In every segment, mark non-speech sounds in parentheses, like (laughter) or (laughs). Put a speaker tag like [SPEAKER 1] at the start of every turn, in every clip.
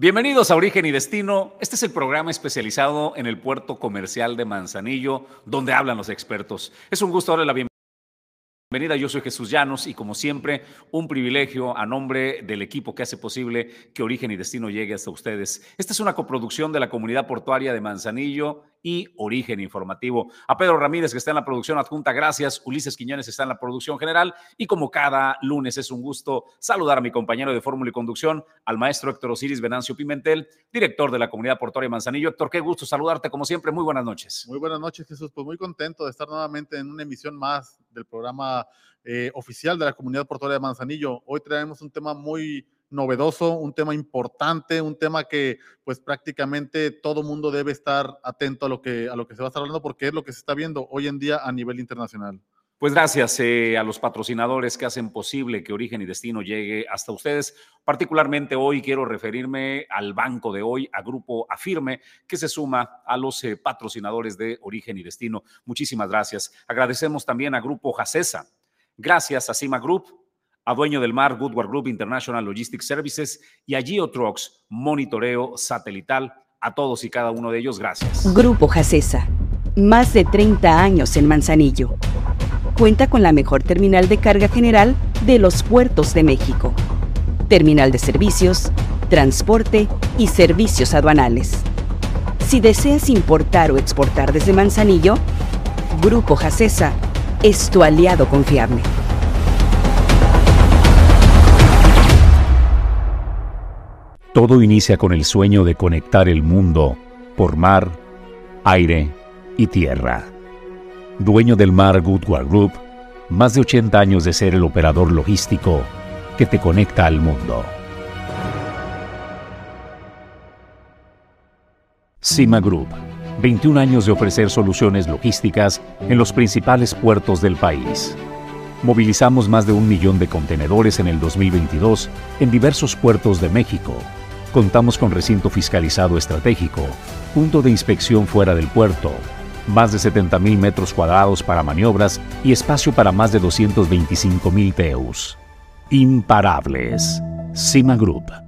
[SPEAKER 1] Bienvenidos a Origen y Destino. Este es el programa especializado en el puerto comercial de Manzanillo, donde hablan los expertos. Es un gusto darle la bienvenida. Yo soy Jesús Llanos y como siempre, un privilegio a nombre del equipo que hace posible que Origen y Destino llegue hasta ustedes. Esta es una coproducción de la comunidad portuaria de Manzanillo y Origen Informativo. A Pedro Ramírez, que está en la producción adjunta, gracias. Ulises Quiñones está en la producción general. Y como cada lunes es un gusto saludar a mi compañero de fórmula y conducción, al maestro Héctor Osiris Venancio Pimentel, director de la comunidad portuaria Manzanillo. Héctor, qué gusto saludarte como siempre. Muy buenas noches.
[SPEAKER 2] Muy buenas noches, Jesús. Pues muy contento de estar nuevamente en una emisión más del programa eh, oficial de la comunidad portuaria de Manzanillo. Hoy traemos un tema muy novedoso, un tema importante, un tema que pues prácticamente todo mundo debe estar atento a lo que a lo que se va a estar hablando porque es lo que se está viendo hoy en día a nivel internacional.
[SPEAKER 1] Pues gracias eh, a los patrocinadores que hacen posible que Origen y Destino llegue hasta ustedes. Particularmente hoy quiero referirme al banco de hoy, a Grupo Afirme, que se suma a los eh, patrocinadores de Origen y Destino. Muchísimas gracias. Agradecemos también a Grupo Jacesa. Gracias a Cima Group, a Dueño del Mar, Goodward Group International Logistics Services y a Geotrucks, monitoreo satelital. A todos y cada uno de ellos, gracias.
[SPEAKER 3] Grupo Jacesa, más de 30 años en Manzanillo. Cuenta con la mejor terminal de carga general de los puertos de México. Terminal de servicios, transporte y servicios aduanales. Si deseas importar o exportar desde Manzanillo, Grupo Jacesa es tu aliado confiable.
[SPEAKER 4] Todo inicia con el sueño de conectar el mundo por mar, aire y tierra. Dueño del mar Goodward Group, más de 80 años de ser el operador logístico que te conecta al mundo. Cima Group, 21 años de ofrecer soluciones logísticas en los principales puertos del país. Movilizamos más de un millón de contenedores en el 2022 en diversos puertos de México Contamos con recinto fiscalizado estratégico, punto de inspección fuera del puerto, más de 70.000 metros cuadrados para maniobras y espacio para más de 225.000 TEUs. Imparables. Cima Group.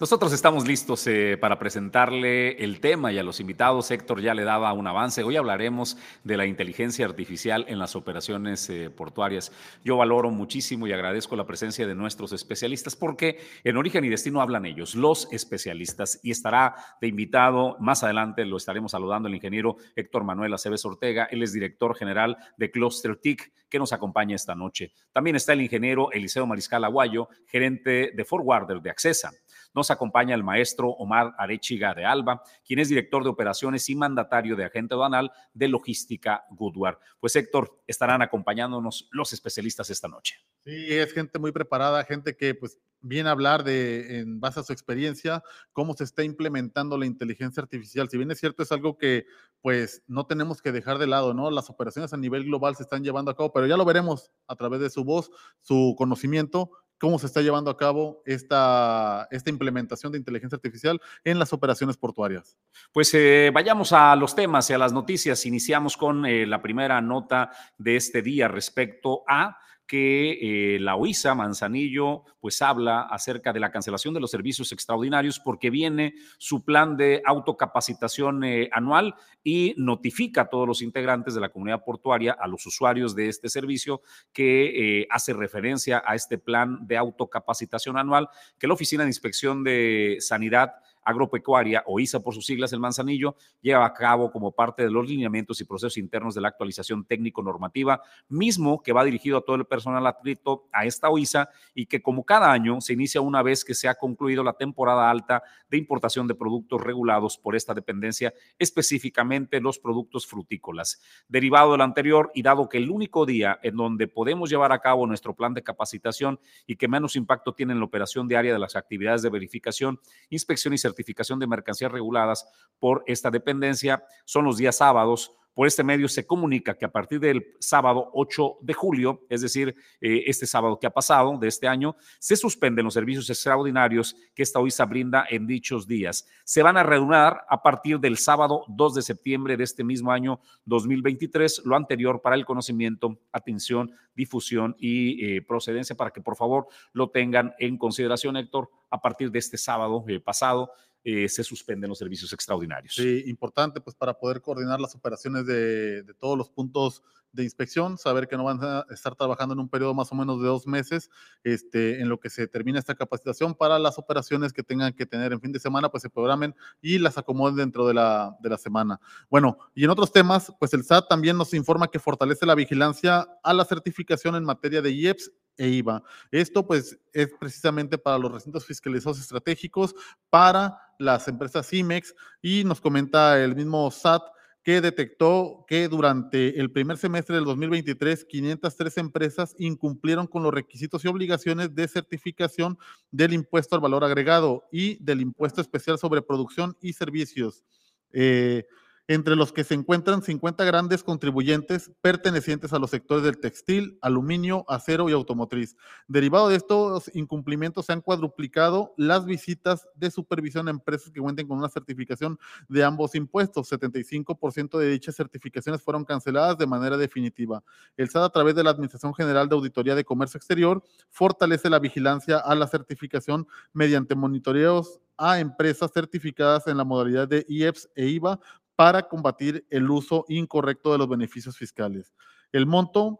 [SPEAKER 1] Nosotros estamos listos eh, para presentarle el tema y a los invitados. Héctor ya le daba un avance. Hoy hablaremos de la inteligencia artificial en las operaciones eh, portuarias. Yo valoro muchísimo y agradezco la presencia de nuestros especialistas porque en Origen y Destino hablan ellos, los especialistas. Y estará de invitado más adelante, lo estaremos saludando el ingeniero Héctor Manuel Aceves Ortega. Él es director general de Cluster TIC que nos acompaña esta noche. También está el ingeniero Eliseo Mariscal Aguayo, gerente de Forwarder de Accesa. Nos acompaña el maestro Omar Arechiga de Alba, quien es director de operaciones y mandatario de agente aduanal de logística Goodward. Pues Héctor, estarán acompañándonos los especialistas esta noche.
[SPEAKER 2] Sí, es gente muy preparada, gente que pues viene a hablar de, en base a su experiencia, cómo se está implementando la inteligencia artificial. Si bien es cierto, es algo que pues no tenemos que dejar de lado, ¿no? Las operaciones a nivel global se están llevando a cabo, pero ya lo veremos a través de su voz, su conocimiento, cómo se está llevando a cabo esta, implementación de inteligencia artificial en las operaciones portuarias.
[SPEAKER 1] Pues eh, vayamos a los temas y a las noticias. Iniciamos con eh, la primera nota de este día respecto a que eh, la OISA Manzanillo pues habla acerca de la cancelación de los servicios extraordinarios porque viene su plan de autocapacitación eh, anual y notifica a todos los integrantes de la comunidad portuaria, a los usuarios de este servicio, que eh, hace referencia a este plan de autocapacitación anual que la Oficina de Inspección de Sanidad agropecuaria, o ISA por sus siglas, el Manzanillo, lleva a cabo como parte de los lineamientos y procesos internos de la actualización técnico-normativa, mismo que va dirigido a todo el personal adscrito a esta OISA y que como cada año se inicia una vez que se ha concluido la temporada alta de importación de productos regulados por esta dependencia, específicamente los productos frutícolas. Derivado del anterior y dado que el único día en donde podemos llevar a cabo nuestro plan de capacitación y que menos impacto tiene en la operación diaria de las actividades de verificación, inspección y certificación, certificación de mercancías reguladas por esta dependencia son los días sábados. Por este medio se comunica que a partir del sábado 8 de julio, es decir, eh, este sábado que ha pasado de este año, se suspenden los servicios extraordinarios que esta OISA brinda en dichos días. Se van a reunir a partir del sábado 2 de septiembre de este mismo año 2023, lo anterior para el conocimiento, atención, difusión y eh, procedencia, para que por favor lo tengan en consideración, Héctor, a partir de este sábado eh, pasado eh, se suspenden los servicios extraordinarios.
[SPEAKER 2] Sí, importante pues para poder coordinar las operaciones de, todos los puntos de inspección, saber que no van a estar trabajando en un periodo más o menos de dos meses este, en lo que se termina esta capacitación para las operaciones que tengan que tener en fin de semana, pues se programen y las acomoden dentro de la, de la semana. Bueno, y en otros temas, pues el SAT también nos informa que fortalece la vigilancia a la certificación en materia de IEPS e IVA. Esto pues es precisamente para los recintos fiscalizados estratégicos, para las empresas IMEX y nos comenta el mismo SAT que detectó que durante el primer semestre del 2023, 503 empresas incumplieron con los requisitos y obligaciones de certificación del impuesto al valor agregado y del impuesto especial sobre producción y servicios. Eh, entre los que se encuentran 50 grandes contribuyentes pertenecientes a los sectores del textil, aluminio, acero y automotriz. Derivado de estos incumplimientos, se han cuadruplicado las visitas de supervisión a empresas que cuenten con una certificación de ambos impuestos. 75% de dichas certificaciones fueron canceladas de manera definitiva. El SAT, a través de la Administración General de Auditoría de Comercio Exterior, fortalece la vigilancia a la certificación mediante monitoreos a empresas certificadas en la modalidad de IEPS e IVA para combatir el uso incorrecto de los beneficios fiscales. El monto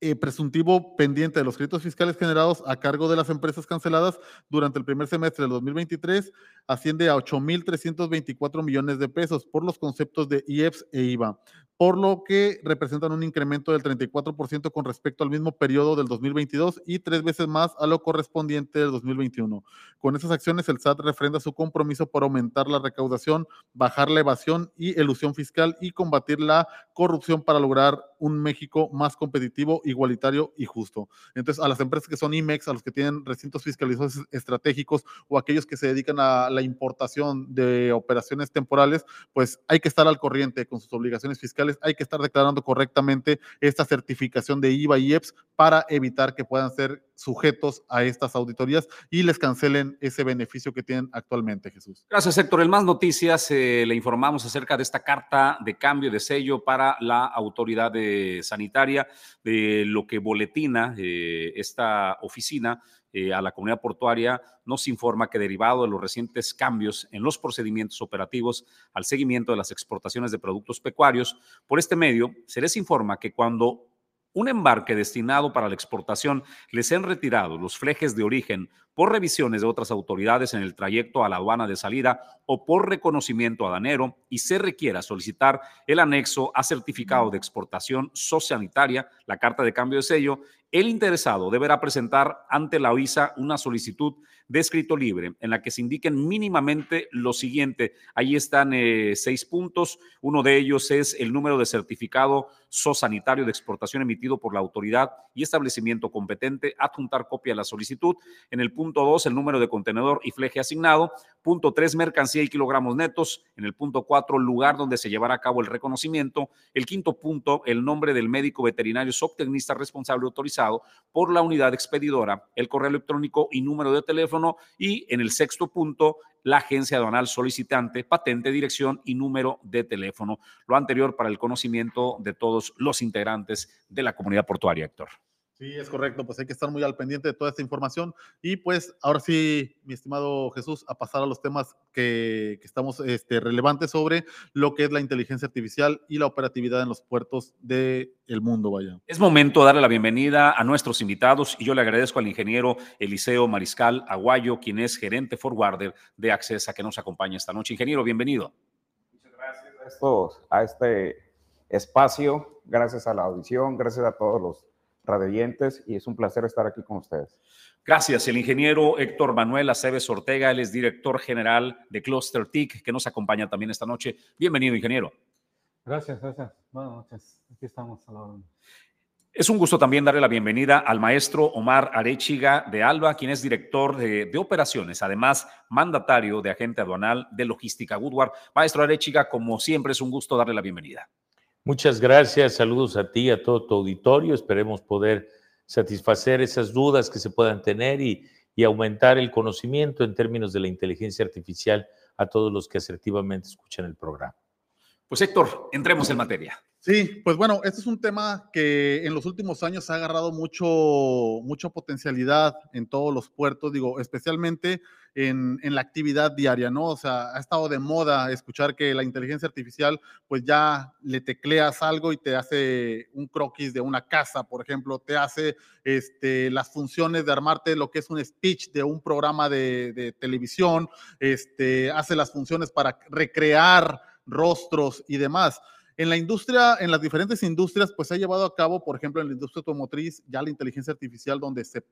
[SPEAKER 2] eh, presuntivo pendiente de los créditos fiscales generados a cargo de las empresas canceladas durante el primer semestre del 2023 asciende a 8.324 millones de pesos por los conceptos de IEPS e IVA por lo que representan un incremento del 34% con respecto al mismo periodo del 2022 y tres veces más a lo correspondiente del 2021. Con esas acciones, el SAT refrenda su compromiso por aumentar la recaudación, bajar la evasión y elusión fiscal y combatir la corrupción para lograr un México más competitivo, igualitario y justo. Entonces, a las empresas que son IMEX, a los que tienen recintos fiscalizados estratégicos o aquellos que se dedican a la importación de operaciones temporales, pues hay que estar al corriente con sus obligaciones fiscales hay que estar declarando correctamente esta certificación de IVA y EPS para evitar que puedan ser sujetos a estas auditorías y les cancelen ese beneficio que tienen actualmente, Jesús.
[SPEAKER 1] Gracias, Héctor. En más noticias eh, le informamos acerca de esta carta de cambio de sello para la autoridad sanitaria, de lo que boletina eh, esta oficina eh, a la comunidad portuaria nos informa que derivado de los recientes cambios en los procedimientos operativos al seguimiento de las exportaciones de productos pecuarios, por este medio se les informa que cuando un embarque destinado para la exportación les han retirado los flejes de origen por revisiones de otras autoridades en el trayecto a la aduana de salida o por reconocimiento adanero y se requiera solicitar el anexo a certificado de exportación sociosanitaria, la carta de cambio de sello, el interesado deberá presentar ante la OISA una solicitud de escrito libre en la que se indiquen mínimamente lo siguiente. Ahí están eh, seis puntos. Uno de ellos es el número de certificado sanitario de exportación emitido por la autoridad y establecimiento competente, adjuntar copia de la solicitud. En el punto Punto dos, el número de contenedor y fleje asignado. Punto tres, mercancía y kilogramos netos. En el punto cuatro, lugar donde se llevará a cabo el reconocimiento. El quinto punto, el nombre del médico veterinario subtecnista responsable autorizado por la unidad expedidora, el correo electrónico y número de teléfono. Y en el sexto punto, la agencia aduanal solicitante, patente, dirección y número de teléfono. Lo anterior para el conocimiento de todos los integrantes de la comunidad portuaria, Héctor.
[SPEAKER 2] Sí, es correcto, pues hay que estar muy al pendiente de toda esta información. Y pues ahora sí, mi estimado Jesús, a pasar a los temas que, que estamos este, relevantes sobre lo que es la inteligencia artificial y la operatividad en los puertos del el mundo, vaya.
[SPEAKER 1] Es momento de darle la bienvenida a nuestros invitados y yo le agradezco al ingeniero Eliseo Mariscal Aguayo, quien es gerente forwarder de Accesa, que nos acompaña esta noche. Ingeniero, bienvenido.
[SPEAKER 5] Muchas gracias a, estos, a este espacio, gracias a la audición, gracias a todos los radioyentes y es un placer estar aquí con ustedes.
[SPEAKER 1] Gracias. El ingeniero Héctor Manuel Aceves Ortega, él es director general de Cluster TIC, que nos acompaña también esta noche. Bienvenido, ingeniero.
[SPEAKER 6] Gracias, gracias. Buenas noches. Aquí estamos a la hora.
[SPEAKER 1] Es un gusto también darle la bienvenida al maestro Omar Arechiga de Alba, quien es director de, de, operaciones, además mandatario de agente aduanal de logística Woodward. Maestro Arechiga, como siempre, es un gusto darle la bienvenida.
[SPEAKER 7] Muchas gracias, saludos a ti, a todo tu auditorio. Esperemos poder satisfacer esas dudas que se puedan tener y, y, aumentar el conocimiento en términos de la inteligencia artificial a todos los que asertivamente escuchan el programa.
[SPEAKER 1] Pues Héctor, entremos en materia.
[SPEAKER 2] Sí, pues bueno, este es un tema que en los últimos años ha agarrado mucho, mucha potencialidad en todos los puertos, digo, especialmente en, en, la actividad diaria, ¿no? O sea, ha estado de moda escuchar que la inteligencia artificial, pues ya le tecleas algo y te hace un croquis de una casa, por ejemplo, te hace este, las funciones de armarte lo que es un speech de un programa de, de televisión, este, hace las funciones para recrear rostros y demás. En la industria, en las diferentes industrias, pues se ha llevado a cabo, por ejemplo, en la industria automotriz, ya la inteligencia artificial, donde se,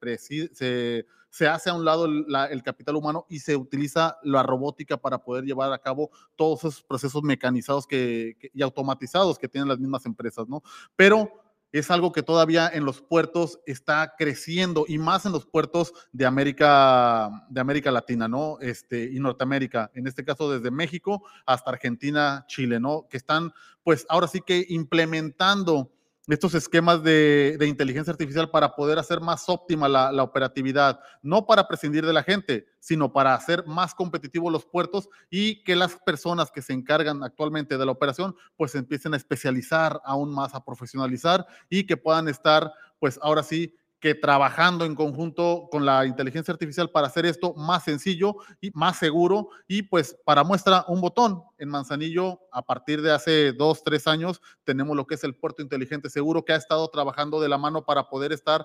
[SPEAKER 2] hace a un lado la, el capital humano y se utiliza la robótica para poder llevar a cabo todos esos procesos mecanizados que, y automatizados que tienen las mismas empresas, ¿no? Pero es algo que todavía en los puertos está creciendo y más en los puertos de América, de América Latina, ¿no? Este, y Norteamérica, en este caso desde México hasta Argentina, Chile, ¿no? Que están, pues ahora sí que implementando estos esquemas de, de, inteligencia artificial para poder hacer más óptima la, la, operatividad, no para prescindir de la gente, sino para hacer más competitivos los puertos y que las personas que se encargan actualmente de la operación pues empiecen a especializar aún más, a profesionalizar y que puedan estar pues ahora sí que trabajando en conjunto con la inteligencia artificial para hacer esto más sencillo y más seguro. Y pues para muestra un botón en Manzanillo, a partir de hace dos, tres años, tenemos lo que es el puerto inteligente seguro que ha estado trabajando de la mano para poder estar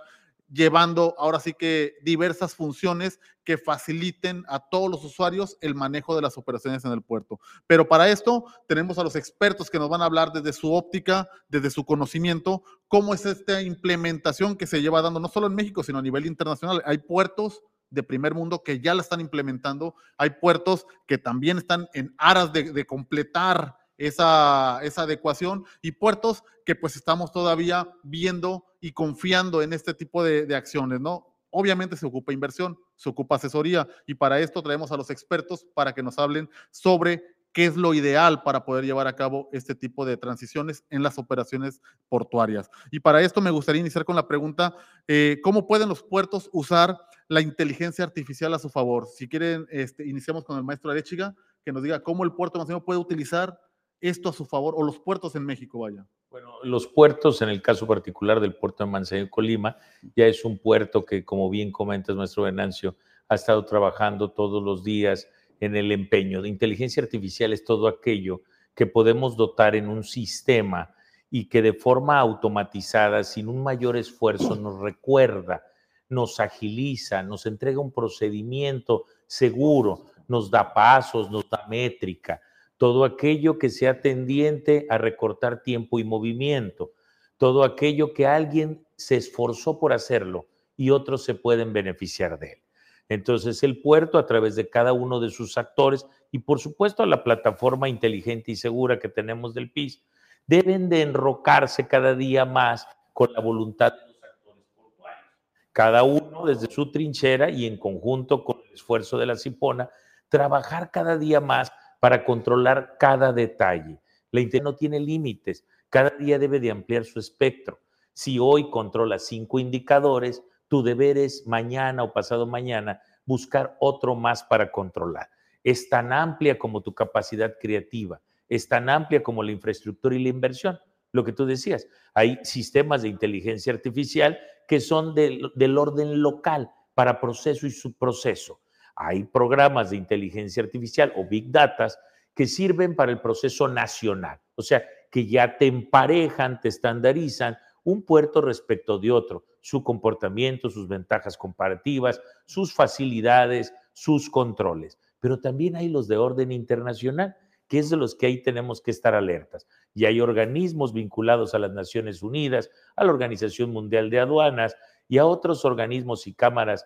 [SPEAKER 2] llevando ahora sí que diversas funciones que faciliten a todos los usuarios el manejo de las operaciones en el puerto. Pero para esto tenemos a los expertos que nos van a hablar desde su óptica, desde su conocimiento, cómo es esta implementación que se lleva dando no solo en México, sino a nivel internacional. Hay puertos de primer mundo que ya la están implementando, hay puertos que también están en aras de, de completar esa, esa adecuación y puertos que pues estamos todavía viendo y confiando en este tipo de, acciones, ¿no? Obviamente se ocupa inversión, se ocupa asesoría y para esto traemos a los expertos para que nos hablen sobre qué es lo ideal para poder llevar a cabo este tipo de transiciones en las operaciones portuarias. Y para esto me gustaría iniciar con la pregunta, eh, ¿cómo pueden los puertos usar la inteligencia artificial a su favor? Si quieren, este, iniciamos con el maestro Arechiga, que nos diga cómo el puerto nacional puede utilizar esto a su favor o los puertos en México, vaya?
[SPEAKER 7] Bueno, los puertos, en el caso particular del puerto de Manzanillo, Colima, ya es un puerto que, como bien comentas, nuestro Venancio, ha estado trabajando todos los días en el empeño. De inteligencia artificial es todo aquello que podemos dotar en un sistema y que de forma automatizada, sin un mayor esfuerzo, nos recuerda, nos agiliza, nos entrega un procedimiento seguro, nos da pasos, nos da métrica todo aquello que sea tendiente a recortar tiempo y movimiento, todo aquello que alguien se esforzó por hacerlo y otros se pueden beneficiar de él. Entonces el puerto a través de cada uno de sus actores y por supuesto la plataforma inteligente y segura que tenemos del PIS, deben de enrocarse cada día más con la voluntad de los actores portuarios. Cada uno desde su trinchera y en conjunto con el esfuerzo de la Cipona, trabajar cada día más para controlar cada detalle. La Internet no tiene límites, cada día debe de ampliar su espectro. Si hoy controla cinco indicadores, tu deber es mañana o pasado mañana buscar otro más para controlar. Es tan amplia como tu capacidad creativa, es tan amplia como la infraestructura y la inversión. Lo que tú decías, hay sistemas de inteligencia artificial que son del, del orden local para proceso y subproceso. Hay programas de inteligencia artificial o big data que sirven para el proceso nacional, o sea, que ya te emparejan, te estandarizan un puerto respecto de otro, su comportamiento, sus ventajas comparativas, sus facilidades, sus controles. Pero también hay los de orden internacional, que es de los que ahí tenemos que estar alertas. Y hay organismos vinculados a las Naciones Unidas, a la Organización Mundial de Aduanas y a otros organismos y cámaras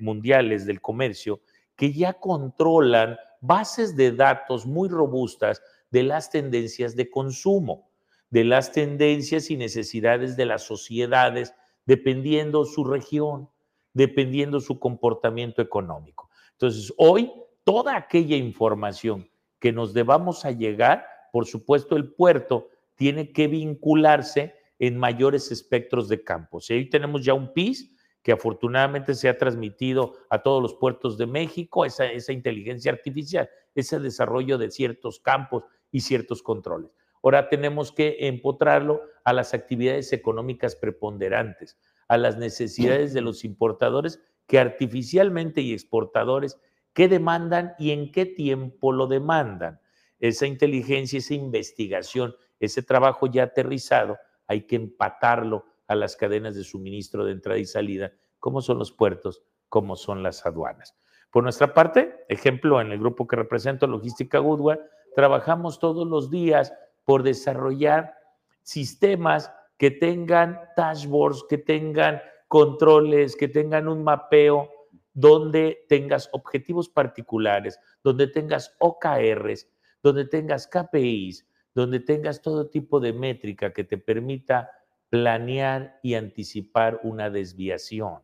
[SPEAKER 7] mundiales del comercio que ya controlan bases de datos muy robustas de las tendencias de consumo de las tendencias y necesidades de las sociedades, dependiendo su región, dependiendo su comportamiento económico. Entonces, hoy, toda aquella información que nos debamos a llegar, por supuesto, el puerto tiene que vincularse en mayores espectros de campos. Y ahí tenemos ya un PIS que afortunadamente se ha transmitido a todos los puertos de México, esa, inteligencia artificial, ese desarrollo de ciertos campos y ciertos controles. Ahora tenemos que empotrarlo a las actividades económicas preponderantes, a las necesidades de los importadores que artificialmente y exportadores, qué demandan y en qué tiempo lo demandan. Esa inteligencia, esa investigación, ese trabajo ya aterrizado, hay que empatarlo a las cadenas de suministro de entrada y salida, como son los puertos, como son las aduanas. Por nuestra parte, ejemplo, en el grupo que represento, Logística Goodware, trabajamos todos los días por desarrollar sistemas que tengan dashboards, que tengan controles, que tengan un mapeo donde tengas objetivos particulares, donde tengas OKRs, donde tengas KPIs, donde tengas todo tipo de métrica que te permita planear y anticipar una desviación.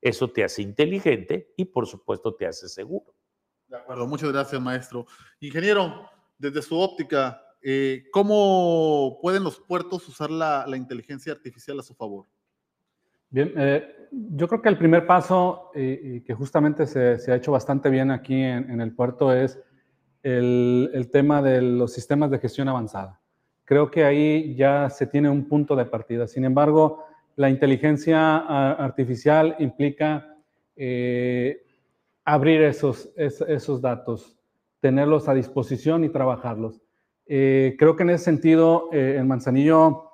[SPEAKER 7] Eso te hace inteligente y por supuesto te hace seguro.
[SPEAKER 2] De acuerdo, muchas gracias maestro. Ingeniero, desde su óptica, eh, ¿cómo pueden los puertos usar la, inteligencia artificial a su favor?
[SPEAKER 6] Bien, eh, yo creo que el primer paso, y que justamente se, ha hecho bastante bien aquí en, el puerto, es el, tema de los sistemas de gestión avanzada. Creo que ahí ya se tiene un punto de partida. Sin embargo, la inteligencia artificial implica eh, abrir esos, esos datos, tenerlos a disposición y trabajarlos. Eh, creo que en ese sentido, eh, en Manzanillo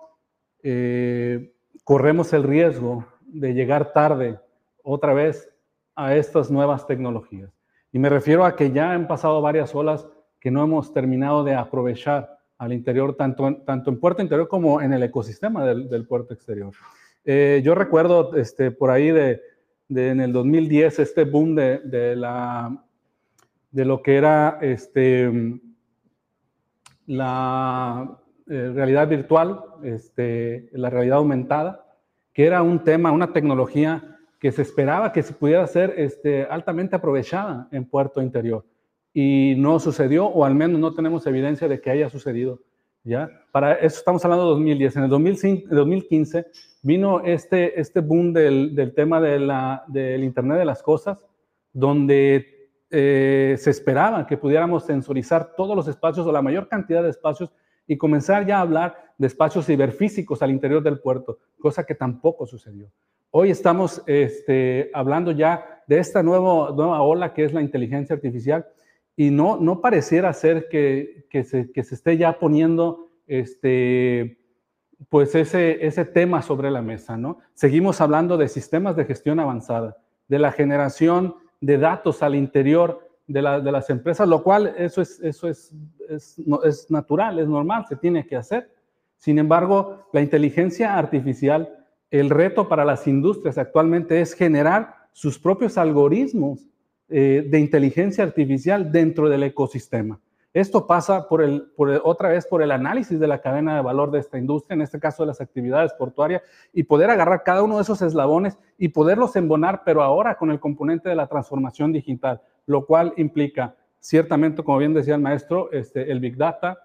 [SPEAKER 6] eh, corremos el riesgo de llegar tarde otra vez a estas nuevas tecnologías. Y me refiero a que ya han pasado varias olas que no hemos terminado de aprovechar al interior, tanto en, tanto en puerto interior como en el ecosistema del, puerto exterior. yo recuerdo este, por ahí de, en el 2010 este boom de, de, la, de lo que era este, la eh, realidad virtual, este, la realidad aumentada, que era un tema, una tecnología que se esperaba que se pudiera ser este, altamente aprovechada en Puerto Interior. Y no sucedió, o al menos no tenemos evidencia de que haya sucedido. ¿ya? Para eso estamos hablando de 2010. En el 2015 vino este, este boom del, del tema de la, del Internet de las Cosas, donde eh, se esperaba que pudiéramos sensorizar todos los espacios o la mayor cantidad de espacios y comenzar ya a hablar de espacios ciberfísicos al interior del puerto, cosa que tampoco sucedió. Hoy estamos este, hablando ya de esta nueva, nueva ola que es la inteligencia artificial y no, no pareciera ser que, que, se, que se esté ya poniendo este, pues ese, ese tema sobre la mesa. ¿no? Seguimos hablando de sistemas de gestión avanzada, de la generación de datos al interior de, las empresas, lo cual eso, es, eso es, es, natural, es normal, se tiene que hacer. Sin embargo, la inteligencia artificial, el reto para las industrias actualmente es generar sus propios algoritmos eh, de inteligencia artificial dentro del ecosistema. Esto pasa por el, por otra vez por el análisis de la cadena de valor de esta industria, en este caso de las actividades portuarias, y poder agarrar cada uno de esos eslabones y poderlos embonar, pero ahora con el componente de la transformación digital, lo cual implica ciertamente, como bien decía el maestro, este, el Big Data,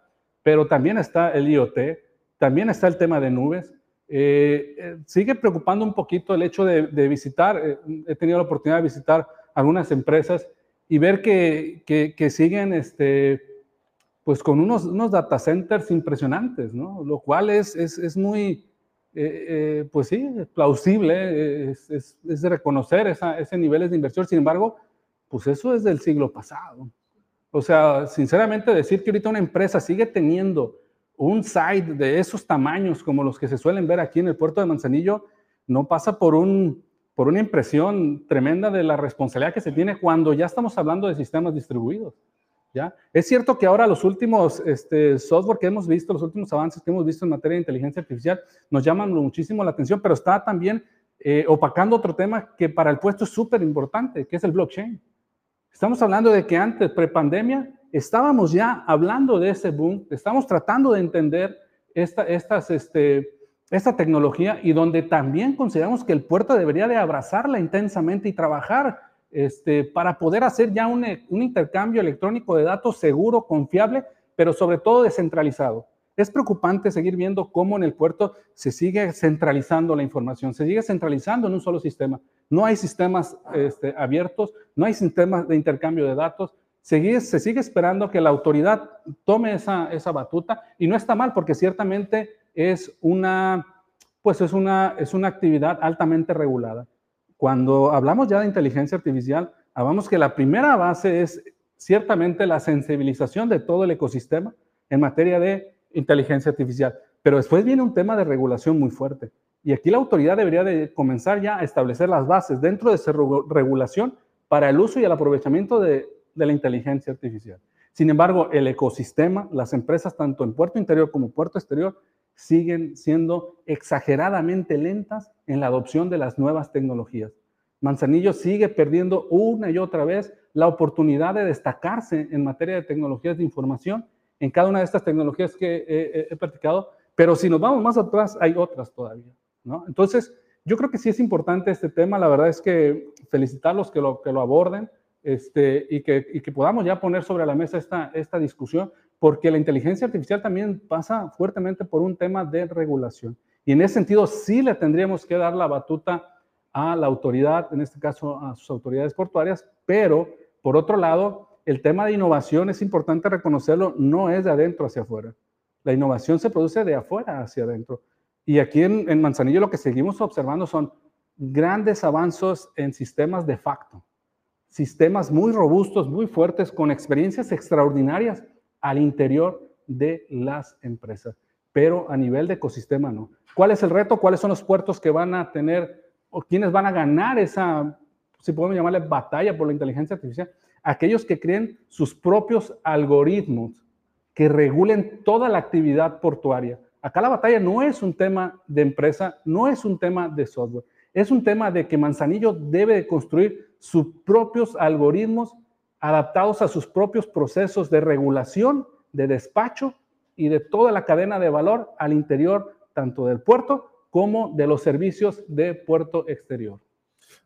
[SPEAKER 6] pero también está el IoT, también está el tema de nubes. Eh, eh, sigue preocupando un poquito el hecho de, visitar, he tenido la oportunidad de visitar algunas empresas y ver que, que siguen este, pues con unos, unos data centers impresionantes, ¿no? Lo cual es, es, es muy, eh, eh, pues sí, plausible, es, es, de reconocer esa, ese niveles de inversión. Sin embargo, pues eso es del siglo pasado. O sea, sinceramente decir que ahorita una empresa sigue teniendo un site de esos tamaños como los que se suelen ver aquí en el puerto de Manzanillo, no pasa por, un, por una impresión tremenda de la responsabilidad que se tiene cuando ya estamos hablando de sistemas distribuidos. ¿ya? Es cierto que ahora los últimos este, software que hemos visto, los últimos avances que hemos visto en materia de inteligencia artificial nos llaman muchísimo la atención, pero está también eh, opacando otro tema que para el puesto es súper importante, que es el blockchain. Estamos hablando de que antes, prepandemia, estábamos ya hablando de ese boom, estamos tratando de entender esta, estas, este, esta tecnología y donde también consideramos que el puerto debería de abrazarla intensamente y trabajar este, para poder hacer ya un, intercambio electrónico de datos seguro, confiable, pero sobre todo descentralizado. Es preocupante seguir viendo cómo en el puerto se sigue centralizando la información, se sigue centralizando en un solo sistema. No hay sistemas este, abiertos, no hay sistemas de intercambio de datos. Se sigue, esperando que la autoridad tome esa, esa batuta y no está mal porque ciertamente es una, pues es una, es una actividad altamente regulada. Cuando hablamos ya de inteligencia artificial, hablamos que la primera base es ciertamente la sensibilización de todo el ecosistema en materia de inteligencia artificial, pero después viene un tema de regulación muy fuerte. Y aquí la autoridad debería de comenzar ya a establecer las bases dentro de esa regulación para el uso y el aprovechamiento de, de la inteligencia artificial. Sin embargo, el ecosistema, las empresas tanto en puerto interior como puerto exterior, siguen siendo exageradamente lentas en la adopción de las nuevas tecnologías. Manzanillo sigue perdiendo una y otra vez la oportunidad de destacarse en materia de tecnologías de información en cada una de estas tecnologías que he, practicado, pero si nos vamos más atrás, hay otras todavía. Entonces, yo creo que sí es importante este tema, la verdad es que felicitarlos que lo, que lo aborden este, y, que, y que podamos ya poner sobre la mesa esta, esta discusión, porque la inteligencia artificial también pasa fuertemente por un tema de regulación. Y en ese sentido sí le tendríamos que dar la batuta a la autoridad, en este caso a sus autoridades portuarias, pero por otro lado, el tema de innovación es importante reconocerlo, no es de adentro hacia afuera. La innovación se produce de afuera hacia adentro. Y aquí en, en Manzanillo lo que seguimos observando son grandes avances en sistemas de facto, sistemas muy robustos, muy fuertes, con experiencias extraordinarias al interior de las empresas, pero a nivel de ecosistema no. ¿Cuál es el reto? ¿Cuáles son los puertos que van a tener o quiénes van a ganar esa, si podemos llamarle batalla por la inteligencia artificial? Aquellos que creen sus propios algoritmos que regulen toda la actividad portuaria. Acá la batalla no es un tema de empresa, no es un tema de software, es un tema de que Manzanillo debe de construir sus propios algoritmos adaptados a sus propios procesos de regulación, de despacho y de toda la cadena de valor al interior tanto del puerto como de los servicios de puerto exterior.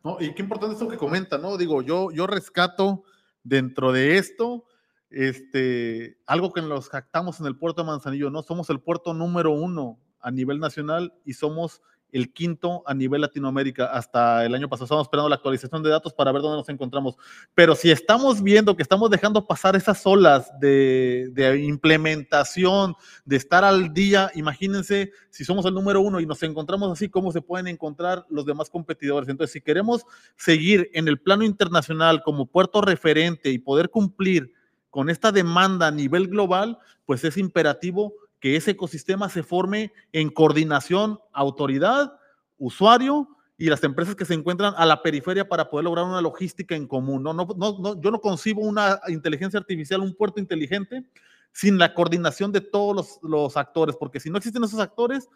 [SPEAKER 2] No, y qué importante esto que comenta, ¿no? Digo, yo, yo rescato dentro de esto este, algo que nos jactamos en el puerto de Manzanillo, ¿no? Somos el puerto número uno a nivel nacional y somos el quinto a nivel Latinoamérica. Hasta el año pasado estamos esperando la actualización de datos para ver dónde nos encontramos. Pero si estamos viendo que estamos dejando pasar esas olas de, implementación, de estar al día, imagínense si somos el número uno y nos encontramos así, cómo se pueden encontrar los demás competidores. Entonces, si queremos seguir en el plano internacional como puerto referente y poder cumplir con esta demanda a nivel global, pues es imperativo que ese ecosistema se forme en coordinación, autoridad, usuario y las empresas que se encuentran a la periferia para poder lograr una logística en común. No, no, no, yo no concibo una inteligencia artificial, un puerto inteligente, sin la coordinación de todos los, los actores, porque si no existen esos actores,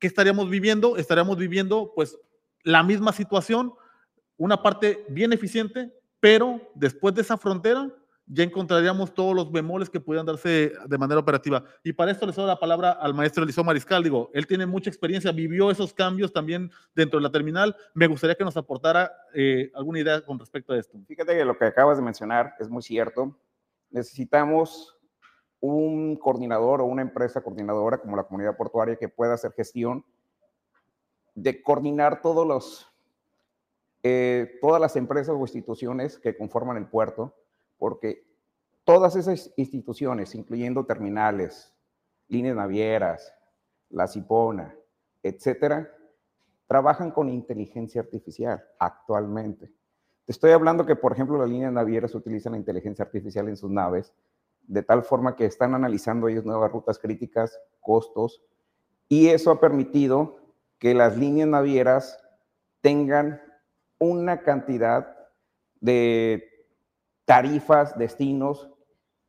[SPEAKER 2] ¿qué estaríamos viviendo? Estaríamos viviendo pues la misma situación, una parte bien eficiente, pero después de esa frontera ya encontraríamos todos los bemoles que pudieran darse de manera operativa. Y para esto le doy la palabra al maestro Eliseo Mariscal. Digo, él tiene mucha experiencia, vivió esos cambios también dentro de la terminal. Me gustaría que nos aportara eh, alguna idea con respecto a esto.
[SPEAKER 5] Fíjate que lo que acabas de mencionar es muy cierto. Necesitamos un coordinador o una empresa coordinadora como la comunidad portuaria que pueda hacer gestión de coordinar todos los, eh, todas las empresas o instituciones que conforman el puerto porque todas esas instituciones, incluyendo terminales, líneas navieras, la Cipona, etcétera, trabajan con inteligencia artificial actualmente. Te estoy hablando que, por ejemplo, las líneas navieras utilizan la inteligencia artificial en sus naves, de tal forma que están analizando ellos nuevas rutas críticas, costos, y eso ha permitido que las líneas navieras tengan una cantidad de tarifas, destinos,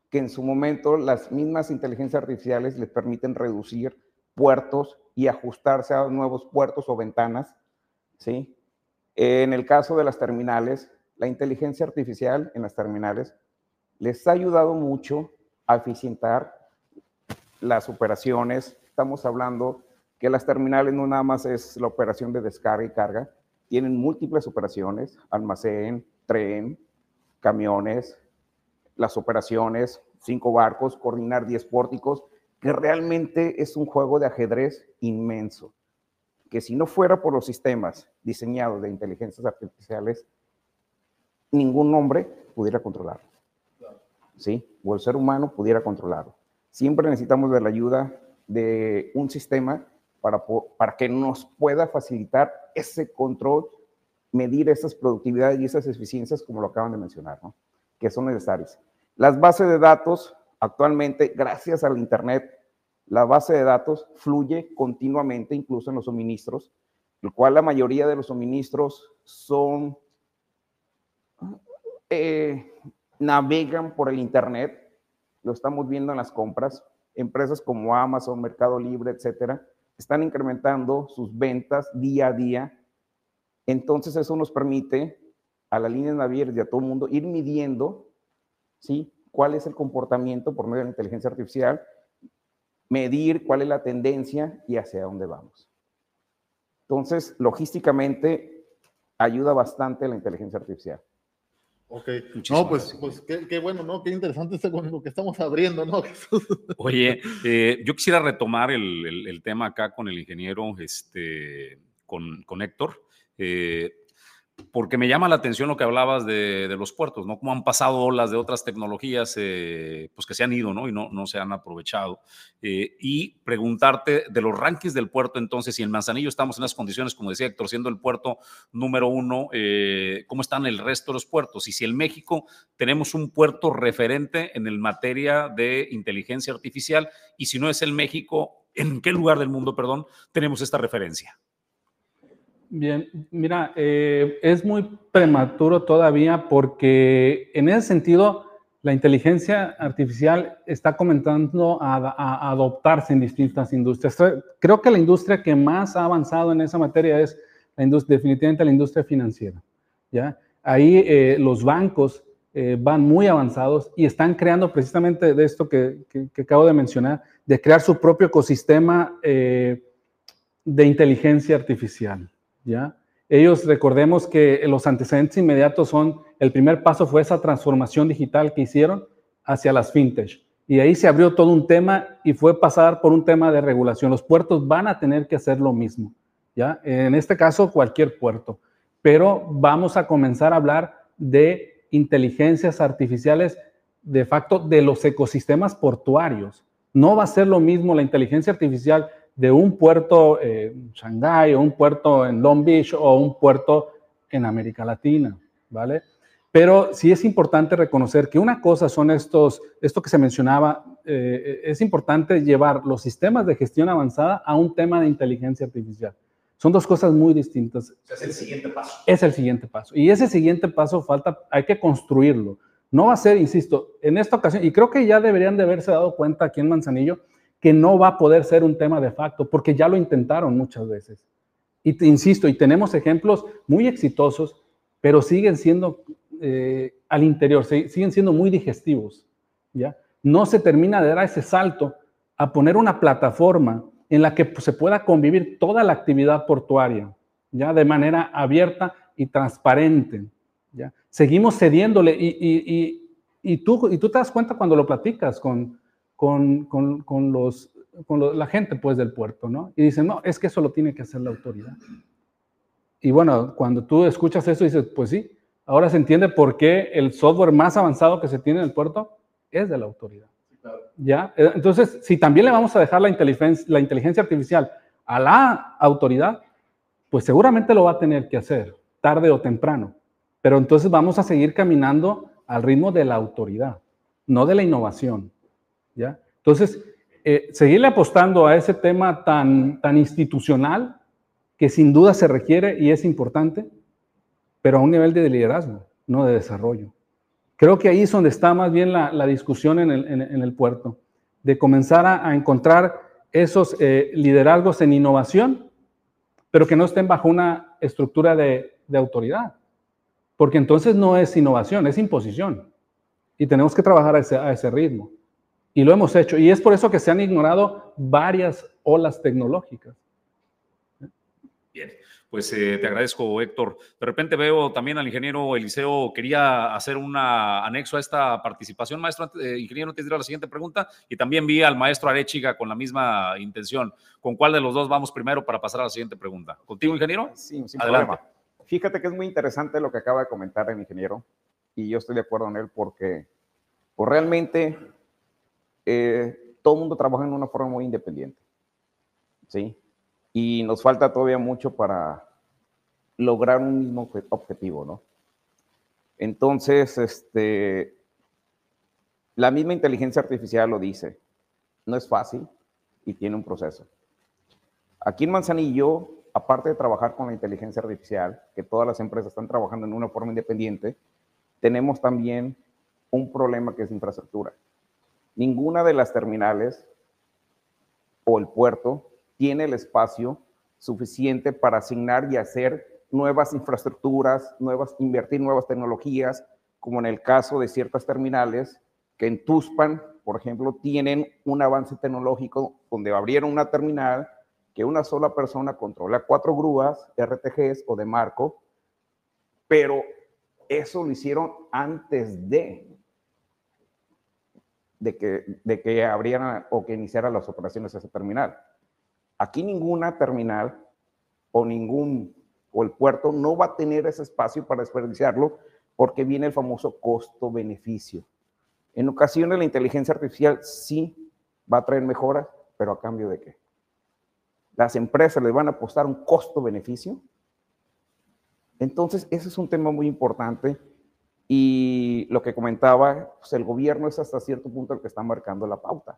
[SPEAKER 5] que en su momento las mismas inteligencias artificiales les permiten reducir puertos y ajustarse a nuevos puertos o ventanas, ¿sí? En el caso de las terminales, la inteligencia artificial en las terminales les ha ayudado mucho a eficientar las operaciones. Estamos hablando que las terminales no nada más es la operación de descarga y carga, tienen múltiples operaciones, almacén, tren, camiones, las operaciones, cinco barcos, coordinar 10 pórticos, que realmente es un juego de ajedrez inmenso, que si no fuera por los sistemas diseñados de inteligencias artificiales, ningún hombre pudiera controlarlo. ¿Sí? O el ser humano pudiera controlarlo. Siempre necesitamos de la ayuda de un sistema para, para que nos pueda facilitar ese control medir esas productividades y esas eficiencias como lo acaban de mencionar, ¿no? que son necesarias. Las bases de datos, actualmente, gracias al Internet, la base de datos fluye continuamente, incluso en los suministros, el cual la mayoría de los suministros son, eh, navegan por el Internet, lo estamos viendo en las compras, empresas como Amazon, Mercado Libre, etcétera, están incrementando sus ventas día a día entonces eso nos permite a la línea navieras y a todo el mundo ir midiendo, ¿sí? ¿Cuál es el comportamiento por medio de la inteligencia artificial? Medir cuál es la tendencia y hacia dónde vamos. Entonces, logísticamente, ayuda bastante la inteligencia artificial.
[SPEAKER 2] Ok, no, pues, pues qué, bueno, ¿no? Qué interesante está con lo que estamos abriendo, ¿no? (laughs)
[SPEAKER 1] Oye, eh, yo quisiera retomar el, tema acá con el ingeniero, este, con, con Héctor. Eh, porque me llama la atención lo que hablabas de, los puertos, ¿no? Cómo han pasado olas de otras tecnologías, eh, pues que se han ido, ¿no? Y no, se han aprovechado. Eh, y preguntarte de los rankings del puerto, entonces, si en Manzanillo estamos en las condiciones, como decía Héctor, siendo el puerto número uno, ¿cómo están el resto de los puertos? Y si en México tenemos un puerto referente en el materia de inteligencia artificial, y si no es el México, ¿en qué lugar del mundo, perdón, tenemos esta referencia?
[SPEAKER 6] Bien, mira, eh, es muy prematuro todavía porque en ese sentido la inteligencia artificial está comenzando a, adoptarse en distintas industrias. Creo que la industria que más ha avanzado en esa materia es definitivamente la industria financiera. ¿ya? Ahí eh, los bancos eh, van muy avanzados y están creando precisamente de esto que, que, acabo de mencionar, de crear su propio ecosistema de inteligencia artificial. ¿Ya? Ellos, recordemos que los antecedentes inmediatos son, el primer paso fue esa transformación digital que hicieron hacia las fintech. Y ahí se abrió todo un tema y fue pasar por un tema de regulación. Los puertos van a tener que hacer lo mismo, ¿ya? En este caso, cualquier puerto. Pero vamos a comenzar a hablar de inteligencias artificiales de facto de los ecosistemas portuarios. No va a ser lo mismo la inteligencia artificial de un puerto en Shanghái o un puerto en Long Beach o un puerto en América Latina, ¿vale? Pero sí es importante reconocer que una cosa son estos, esto que se mencionaba, eh, es importante llevar los sistemas de gestión avanzada a un tema de inteligencia artificial. Son dos cosas muy distintas.
[SPEAKER 1] Es el siguiente paso.
[SPEAKER 6] Es el siguiente paso. Y ese siguiente paso falta, hay que construirlo. No va a ser, insisto, en esta ocasión, y creo que ya deberían de haberse dado cuenta aquí en Manzanillo, que no va a poder ser un tema de facto, porque ya lo intentaron muchas veces. Y te insisto, y tenemos ejemplos muy exitosos, pero siguen siendo eh, al interior, siguen siendo muy digestivos, ¿ya? No se termina de dar ese salto a poner una plataforma en la que pues, se pueda convivir toda la actividad portuaria, ya de manera abierta y transparente. ¿ya? Seguimos cediéndole y, y, tú, y tú te das cuenta cuando lo platicas con, con, con, los, con la gente pues, del puerto, ¿no? Y dicen, no, es que eso lo tiene que hacer la autoridad. Y bueno, cuando tú escuchas eso, dices, pues sí, ahora se entiende por qué el software más avanzado que se tiene en el puerto es de la autoridad. ¿Ya? Eh, entonces, si también le vamos a dejar la inteligencia, la inteligencia artificial a la autoridad, pues seguramente lo va a tener que hacer, tarde o temprano. Pero entonces vamos a seguir caminando al ritmo de la autoridad, no de la innovación. ¿Ya? Entonces, eh, seguirle apostando a ese tema tan, tan institucional, que sin duda se requiere y es importante, pero a un nivel de liderazgo, no de desarrollo. Creo que ahí es donde está más bien la, discusión en el, puerto, de comenzar a, encontrar esos eh, liderazgos en innovación, pero que no estén bajo una estructura de, autoridad, porque entonces no es innovación, es imposición. Y tenemos que trabajar a ese ritmo. Y lo hemos hecho. Y es por eso que se han ignorado varias olas tecnológicas.
[SPEAKER 1] Bien, pues eh, te agradezco, Héctor. De repente veo también al ingeniero Eliseo, quería hacer un anexo a esta participación, maestro, eh, ingeniero, te diré la siguiente pregunta, y también vi al maestro Arechiga con la misma intención. ¿Con cuál de los dos vamos primero para pasar a la siguiente pregunta? ¿Contigo, ingeniero?
[SPEAKER 5] Sí, sin Adelante. problema. Fíjate que es muy interesante lo que acaba de comentar el ingeniero, y yo estoy de acuerdo en él porque pues, realmente eh, todo el mundo trabaja en una forma muy independiente. ¿Sí? y nos falta todavía mucho para lograr un mismo objetivo, ¿no? Entonces, este, la misma inteligencia artificial lo dice, no es fácil y tiene un proceso. Aquí en Manzanillo, aparte de trabajar con la inteligencia artificial, que todas las empresas están trabajando en una forma independiente, tenemos también un problema que es infraestructura. Ninguna de las terminales o el puerto tiene el espacio suficiente para asignar y hacer nuevas infraestructuras, nuevas, invertir nuevas tecnologías, como en el caso de ciertas terminales que en Tuspan, por ejemplo, tienen un avance tecnológico donde abrieron una terminal que una sola persona controla cuatro grúas, RTGs o de marco, pero eso lo hicieron antes de, de, que, de que abrieran o que iniciaran las operaciones esa terminal. Aquí ninguna terminal o ningún o el puerto no va a tener ese espacio para desperdiciarlo porque viene el famoso costo-beneficio. En ocasiones la inteligencia artificial sí va a traer mejoras, pero a cambio de qué? Las empresas les van a apostar un costo-beneficio. Entonces, ese es un tema muy importante y lo que comentaba, pues el gobierno es hasta cierto punto el que está marcando la pauta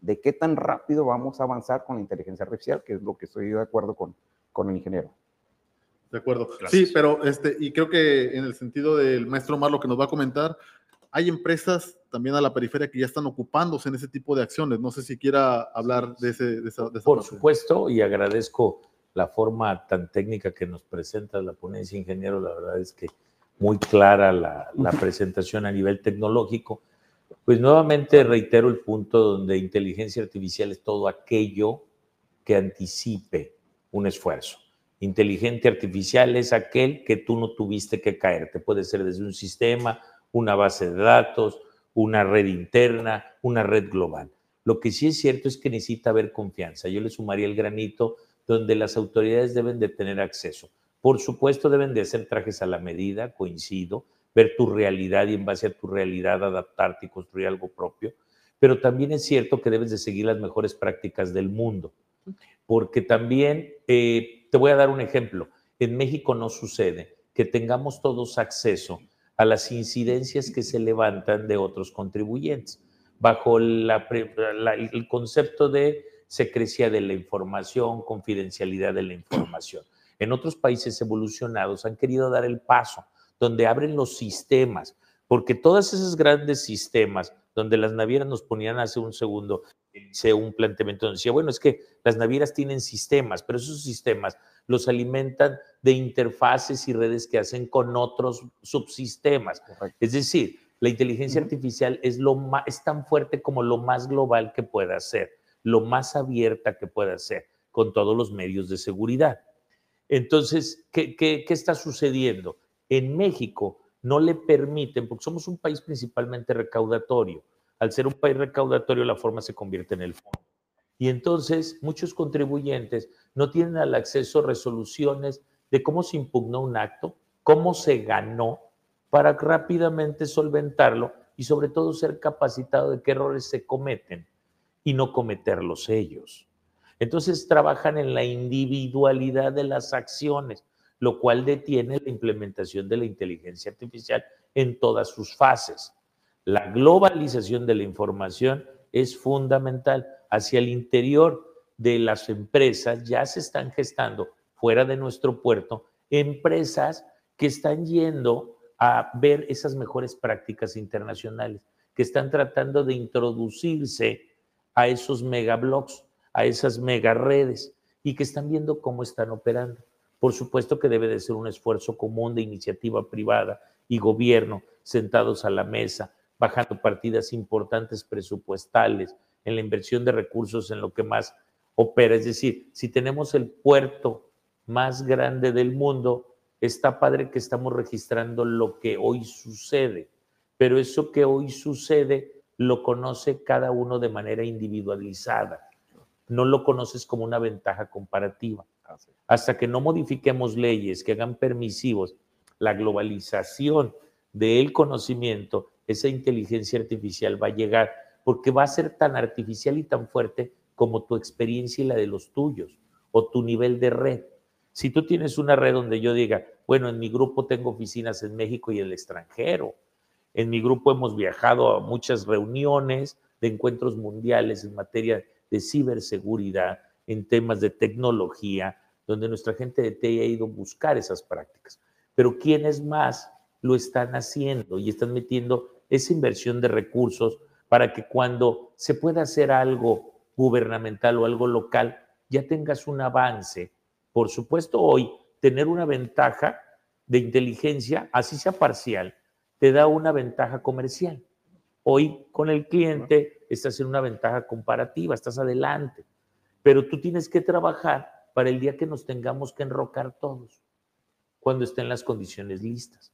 [SPEAKER 5] de qué tan rápido vamos a avanzar con la inteligencia artificial, que es lo que estoy de acuerdo con, con el ingeniero.
[SPEAKER 2] De acuerdo. Sí, pero este, y creo que en el sentido del maestro Omar, lo que nos va a comentar, hay empresas también a la periferia que ya están ocupándose en ese tipo de acciones. No sé si quiera hablar de, ese, de esa,
[SPEAKER 7] Por supuesto, y agradezco la forma tan técnica que nos presenta la ponencia, ingeniero. La verdad es que muy clara la, la presentación a nivel tecnológico. Pues nuevamente reitero el punto donde inteligencia artificial es todo aquello que anticipe un esfuerzo. Inteligente artificial es aquel que tú no tuviste que caerte. Puede ser desde un sistema, una base de datos, una red interna, una red global. Lo que sí es cierto es que necesita haber confianza. Yo le sumaría el granito donde las autoridades deben de tener acceso. Por supuesto, deben de hacer trajes a la medida, coincido, ver tu realidad y en base a tu realidad adaptarte y construir algo propio. Pero también es cierto que debes de seguir las mejores prácticas del mundo, porque también, eh, te voy a dar un ejemplo, en México no sucede que tengamos todos acceso a las incidencias que se levantan de otros contribuyentes, bajo el concepto de secrecía de la información, confidencialidad de la información. En otros países evolucionados han querido dar el paso donde abren los sistemas, porque todos esos grandes sistemas donde las navieras nos ponían hace un segundo hice un planteamiento donde decía, bueno, es que las navieras tienen sistemas, pero esos sistemas los alimentan de interfaces y redes que hacen con otros subsistemas. Es decir, la inteligencia artificial es, lo más, es tan fuerte como lo más global que pueda ser, lo más abierta que pueda ser, con todos los medios de seguridad. Entonces, ¿qué, está sucediendo? En México no le permiten, porque somos un país principalmente recaudatorio, al ser un país recaudatorio la forma se convierte en el fondo. Y entonces muchos contribuyentes no tienen al acceso resoluciones de cómo se impugnó un acto, cómo se ganó, para rápidamente solventarlo y sobre todo ser capacitado de qué errores se cometen y no cometerlos ellos. Entonces trabajan en la individualidad de las acciones, lo cual detiene la implementación de la inteligencia artificial en todas sus fases. La globalización de la información es fundamental. Hacia el interior de las empresas ya se están gestando, fuera de nuestro puerto, empresas que están yendo a ver esas mejores prácticas internacionales, que están tratando de introducirse a esos megablocks, a esas mega redes y que están viendo cómo están operando. Por supuesto que debe de ser un esfuerzo común de iniciativa privada y gobierno sentados a la mesa, bajando partidas importantes presupuestales en la inversión de recursos en lo que más opera. Es decir, si tenemos el puerto más grande del mundo, está padre que estamos registrando lo que hoy sucede, pero eso que hoy sucede lo conoce cada uno de manera individualizada. No lo conoces como una ventaja comparativa. Hasta que no modifiquemos leyes que hagan permisivos la globalización del conocimiento, esa inteligencia artificial va a llegar, porque va a ser tan artificial y tan fuerte como tu experiencia y la de los tuyos, o tu nivel de red. Si tú tienes una red donde yo diga, bueno, en mi grupo tengo oficinas en México y en el extranjero, en mi grupo hemos viajado a muchas reuniones de encuentros mundiales en materia de ciberseguridad, en temas de tecnología, donde nuestra gente de TI ha ido a buscar esas prácticas. Pero ¿quiénes más lo están haciendo y están metiendo esa inversión de recursos para que cuando se pueda hacer algo gubernamental o algo local, ya tengas un avance. Por supuesto, hoy tener una ventaja de inteligencia, así sea parcial, te da una ventaja comercial. Hoy con el cliente estás en una ventaja comparativa, estás adelante, pero tú tienes que trabajar para el día que nos tengamos que enrocar todos, cuando estén las condiciones listas.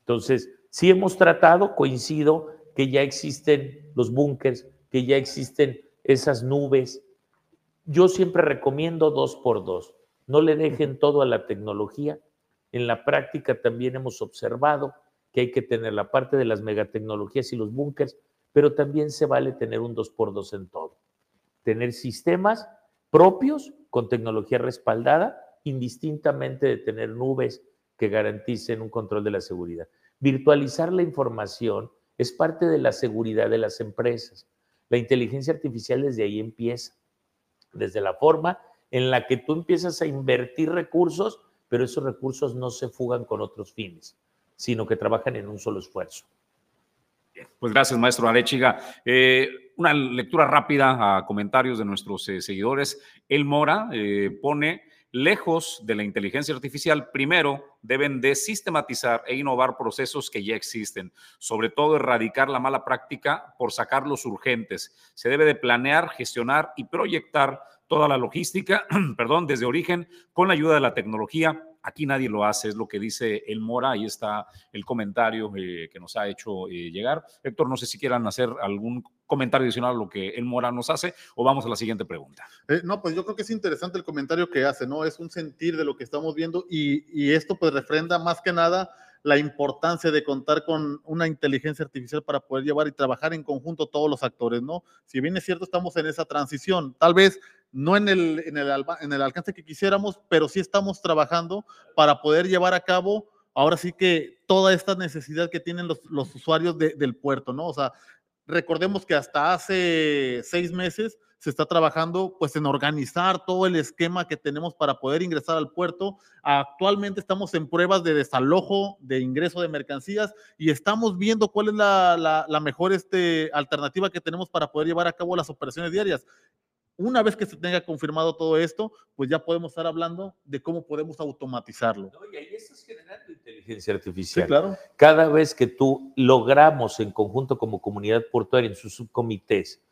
[SPEAKER 7] Entonces, si hemos tratado, coincido, que ya existen los búnkers, que ya existen esas nubes. Yo siempre recomiendo dos por dos. No le dejen todo a la tecnología. En la práctica también hemos observado que hay que tener la parte de las megatecnologías y los búnkers, pero también se vale tener un dos por dos en todo. Tener sistemas propios con tecnología respaldada, indistintamente de tener nubes que garanticen un control de la seguridad. Virtualizar la información es parte de la seguridad de las empresas. La inteligencia artificial desde ahí empieza, desde la forma en la que tú empiezas a invertir recursos, pero esos recursos no se fugan con otros fines, sino que trabajan en un solo esfuerzo.
[SPEAKER 1] Pues gracias, maestro Arechiga. Eh, una lectura rápida a comentarios de nuestros eh, seguidores. El Mora eh, pone lejos de la inteligencia artificial, primero deben de sistematizar e innovar procesos que ya existen, sobre todo erradicar la mala práctica por sacar los urgentes. Se debe de planear, gestionar y proyectar toda la logística, (clears throat) perdón, desde origen con la ayuda de la tecnología Aquí nadie lo hace, es lo que dice el Mora. Ahí está el comentario eh, que nos ha hecho eh, llegar. Héctor, no sé si quieran hacer algún comentario adicional a lo que el Mora nos hace o vamos a la siguiente pregunta.
[SPEAKER 2] Eh, no, pues yo creo que es interesante el comentario que hace, ¿no? Es un sentir de lo que estamos viendo y, y esto pues refrenda más que nada la importancia de contar con una inteligencia artificial para poder llevar y trabajar en conjunto todos los actores, ¿no? Si bien es cierto, estamos en esa transición, tal vez no en el, en el, en el alcance que quisiéramos, pero sí estamos trabajando para poder llevar a cabo ahora sí que toda esta necesidad que tienen los, usuarios del puerto, ¿no? O sea, Recordemos que hasta hace seis meses se está trabajando pues en organizar todo el esquema que tenemos para poder ingresar al puerto. Actualmente estamos en pruebas de desalojo, de ingreso de mercancías y estamos viendo cuál es la, la, mejor este, alternativa que tenemos para poder llevar a cabo las operaciones diarias. Una vez que se tenga confirmado todo esto, pues ya podemos estar hablando de cómo podemos automatizarlo.
[SPEAKER 7] y ahí estás generando inteligencia artificial.
[SPEAKER 2] Sí, claro.
[SPEAKER 7] Cada vez que tú logramos en conjunto como comunidad portuaria en sus subcomités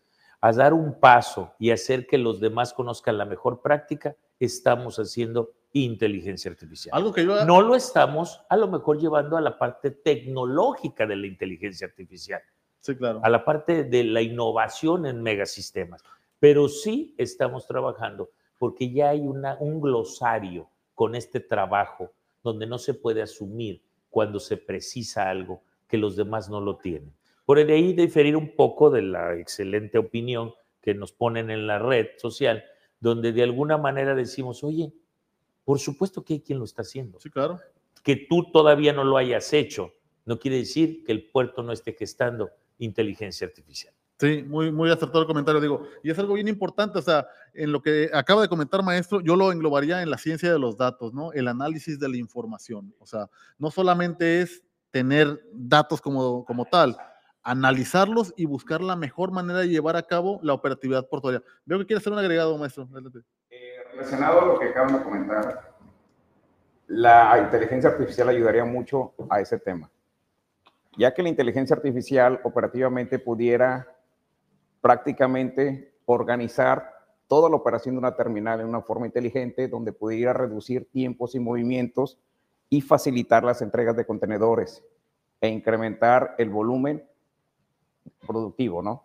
[SPEAKER 7] a dar un paso y hacer que los demás conozcan la mejor práctica, estamos haciendo inteligencia artificial.
[SPEAKER 2] Algo que yo...
[SPEAKER 7] No lo estamos a lo mejor llevando a la parte tecnológica de la inteligencia artificial.
[SPEAKER 2] Sí, claro.
[SPEAKER 7] A la parte de la innovación en megasistemas. Pero sí estamos trabajando porque ya hay una, un glosario con este trabajo donde no se puede asumir cuando se precisa algo que los demás no lo tienen. Por ahí diferir un poco de la excelente opinión que nos ponen en la red social, donde de alguna manera decimos, oye, por supuesto que hay quien lo está haciendo.
[SPEAKER 2] Sí, claro.
[SPEAKER 7] Que tú todavía no lo hayas hecho, no quiere decir que el puerto no esté gestando inteligencia artificial.
[SPEAKER 2] Sí, muy, muy acertado el comentario, digo. Y es algo bien importante, o sea, en lo que acaba de comentar maestro, yo lo englobaría en la ciencia de los datos, ¿no? El análisis de la información. O sea, no solamente es tener datos como, como tal, analizarlos y buscar la mejor manera de llevar a cabo la operatividad portuaria. Veo que quiere hacer un agregado, maestro.
[SPEAKER 5] Eh, relacionado a lo que acaban de comentar, la inteligencia artificial ayudaría mucho a ese tema, ya que la inteligencia artificial operativamente pudiera prácticamente organizar toda la operación de una terminal en una forma inteligente, donde pudiera reducir tiempos y movimientos y facilitar las entregas de contenedores e incrementar el volumen productivo, ¿no?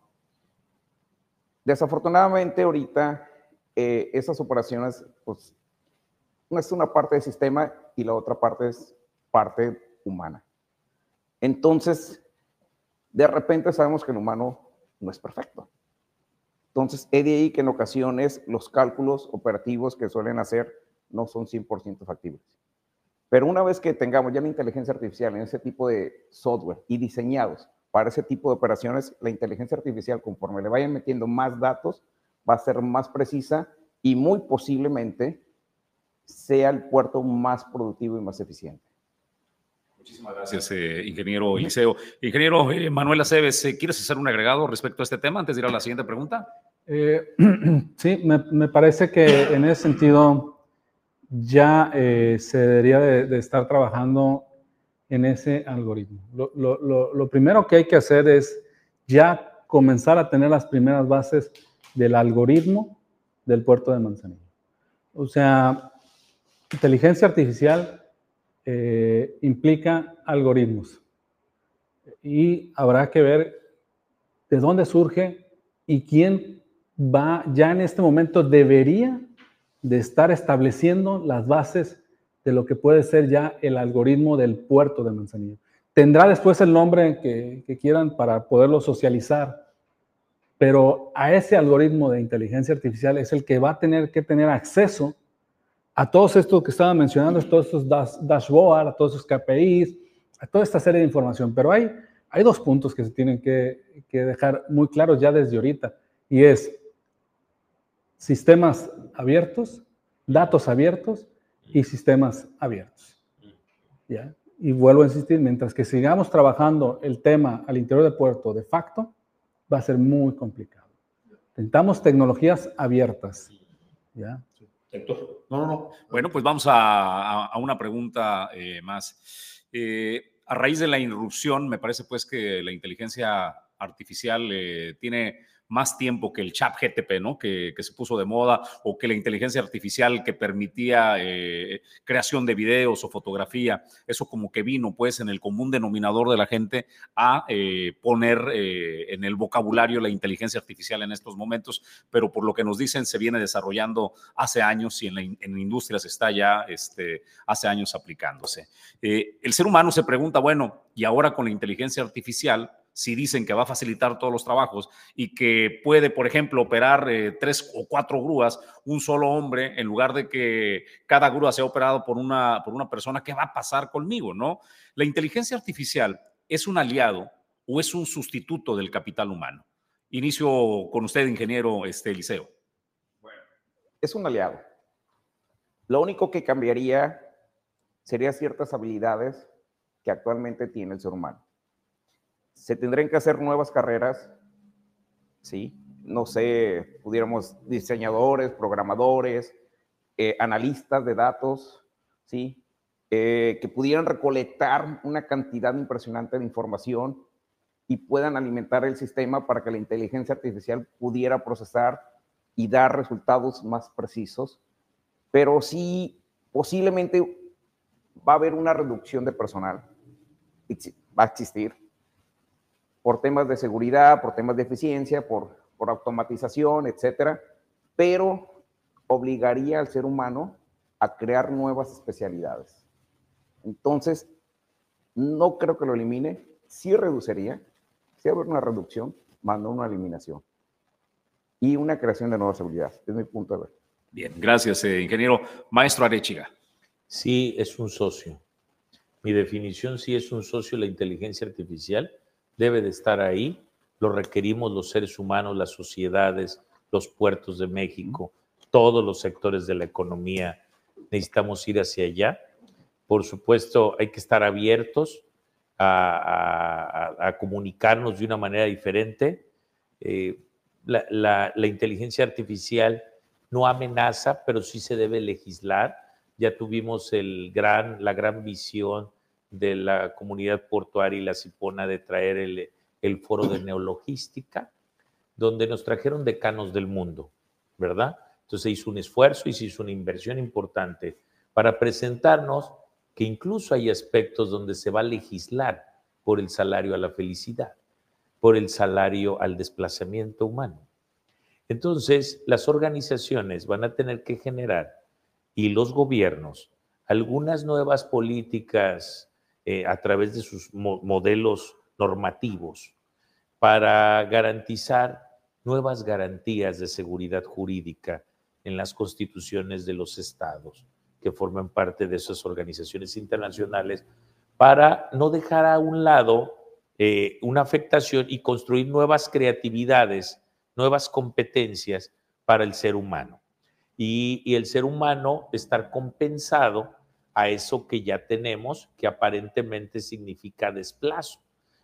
[SPEAKER 5] Desafortunadamente ahorita eh, esas operaciones, pues, una es una parte del sistema y la otra parte es parte humana. Entonces, de repente sabemos que el humano no es perfecto. Entonces, es de ahí que en ocasiones los cálculos operativos que suelen hacer no son 100% factibles. Pero una vez que tengamos ya la inteligencia artificial en ese tipo de software y diseñados para ese tipo de operaciones, la inteligencia artificial, conforme le vayan metiendo más datos, va a ser más precisa y muy posiblemente sea el puerto más productivo y más eficiente.
[SPEAKER 1] Muchísimas gracias, eh, ingeniero Eliseo. Ingeniero eh, Manuel Aceves, eh, ¿quieres hacer un agregado respecto a este tema antes de ir a la siguiente pregunta? (clears throat)
[SPEAKER 6] sí, me, parece que en ese sentido ya se debería de, estar trabajando en ese algoritmo. Lo, primero que hay que hacer es ya comenzar a tener las primeras bases del algoritmo del puerto de Manzanillo. O sea, inteligencia artificial eh, implica algoritmos y habrá que ver de dónde surge y quién va, ya en este momento debería de estar estableciendo las bases de lo que puede ser ya el algoritmo del puerto de Manzanillo. Tendrá después el nombre que, quieran para poderlo socializar, pero a ese algoritmo de inteligencia artificial es el que va a tener que tener acceso a todos estos que estaban mencionando, a todos estos dashboards, a todos esos KPIs, a toda esta serie de información. Pero hay, hay dos puntos que se tienen que, dejar muy claros ya desde ahorita, y es sistemas abiertos, datos abiertos y sistemas abiertos. ¿Ya? Y vuelvo a insistir, mientras que sigamos trabajando el tema al interior del puerto de facto, va a ser muy complicado. Intentamos tecnologías abiertas. ¿Ya?
[SPEAKER 1] No, no, no. Bueno, pues vamos a, una pregunta eh, más. Eh, a raíz de la irrupción, me parece pues que la inteligencia artificial eh, tiene más tiempo que el chat GTP, ¿no? Que, se puso de moda, o que la inteligencia artificial que permitía eh, creación de videos o fotografía, eso como que vino pues en el común denominador de la gente a eh, poner eh, en el vocabulario la inteligencia artificial en estos momentos, pero por lo que nos dicen se viene desarrollando hace años y en la, industria se está ya este, hace años aplicándose. el ser humano se pregunta, bueno, y ahora con la inteligencia artificial, si dicen que va a facilitar todos los trabajos y que puede, por ejemplo, operar eh, tres o cuatro grúas, un solo hombre, en lugar de que cada grúa sea operado por una, por una persona, ¿qué va a pasar conmigo? ¿no? La inteligencia artificial es un aliado o es un sustituto del capital humano? Inicio con usted, ingeniero este, Eliseo.
[SPEAKER 5] Bueno, es un aliado. Lo único que cambiaría serían ciertas habilidades que actualmente tiene el ser humano. Se tendrían que hacer nuevas carreras, ¿sí? No sé, pudiéramos diseñadores, programadores, eh, analistas de datos, ¿sí? Eh, que pudieran recolectar una cantidad impresionante de información y puedan alimentar el sistema para que la inteligencia artificial pudiera procesar y dar resultados más precisos. Pero sí, posiblemente va a haber una reducción de personal. Va a existir por temas de seguridad, por temas de eficiencia, por, por automatización, etcétera, pero obligaría al ser humano a crear nuevas especialidades. Entonces, no creo que lo elimine, sí reduciría, sí haber una reducción, más no una eliminación. Y una creación de nuevas habilidades, es mi punto de vista.
[SPEAKER 1] Bien, gracias, eh, ingeniero. Maestro Arechiga.
[SPEAKER 7] Sí, es un socio. Mi definición sí es un socio, la inteligencia artificial debe de estar ahí. Lo requerimos los seres humanos, las sociedades, los puertos de México, todos los sectores de la economía. Necesitamos ir hacia allá. Por supuesto, hay que estar abiertos a, comunicarnos de una manera diferente. Eh, la, la inteligencia artificial no amenaza, pero sí se debe legislar ya tuvimos el gran, la gran visión de la comunidad portuaria y la Cipona de traer el, el foro de neologística, donde nos trajeron decanos del mundo, ¿verdad? Entonces se hizo un esfuerzo y se hizo una inversión importante para presentarnos que incluso hay aspectos donde se va a legislar por el salario a la felicidad, por el salario al desplazamiento humano. Entonces, las organizaciones van a tener que generar y los gobiernos algunas nuevas políticas eh, a través de sus modelos normativos para garantizar nuevas garantías de seguridad jurídica en las constituciones de los estados que forman parte de esas organizaciones internacionales para no dejar a un lado eh, una afectación y construir nuevas creatividades, nuevas competencias para el ser humano. Y, el ser humano estar compensado a eso que ya tenemos, que aparentemente significa desplazo,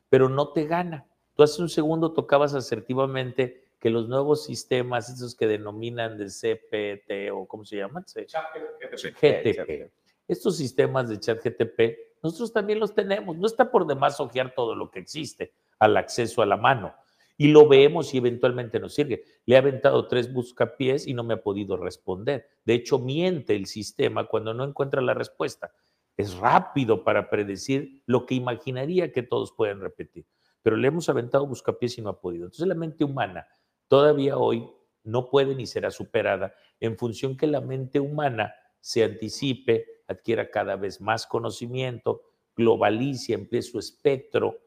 [SPEAKER 7] pero no te gana. Tú hace un segundo tocabas asertivamente que los nuevos sistemas, esos que denominan de CPT o ¿cómo se llaman? GTP. Estos sistemas de chat GTP, nosotros también los tenemos. No está por demás ojear todo lo que existe al acceso a la mano y lo vemos y eventualmente nos sirve. Le he aventado tres buscapiés y no me ha podido responder. De hecho, miente el sistema cuando no encuentra la respuesta. Es rápido para predecir lo que imaginaría que todos pueden repetir, pero le hemos aventado buscapiés y no ha podido. Entonces la mente humana todavía hoy no puede ni será superada en función que la mente humana se anticipe, adquiera cada vez más conocimiento, globalice, amplíe su espectro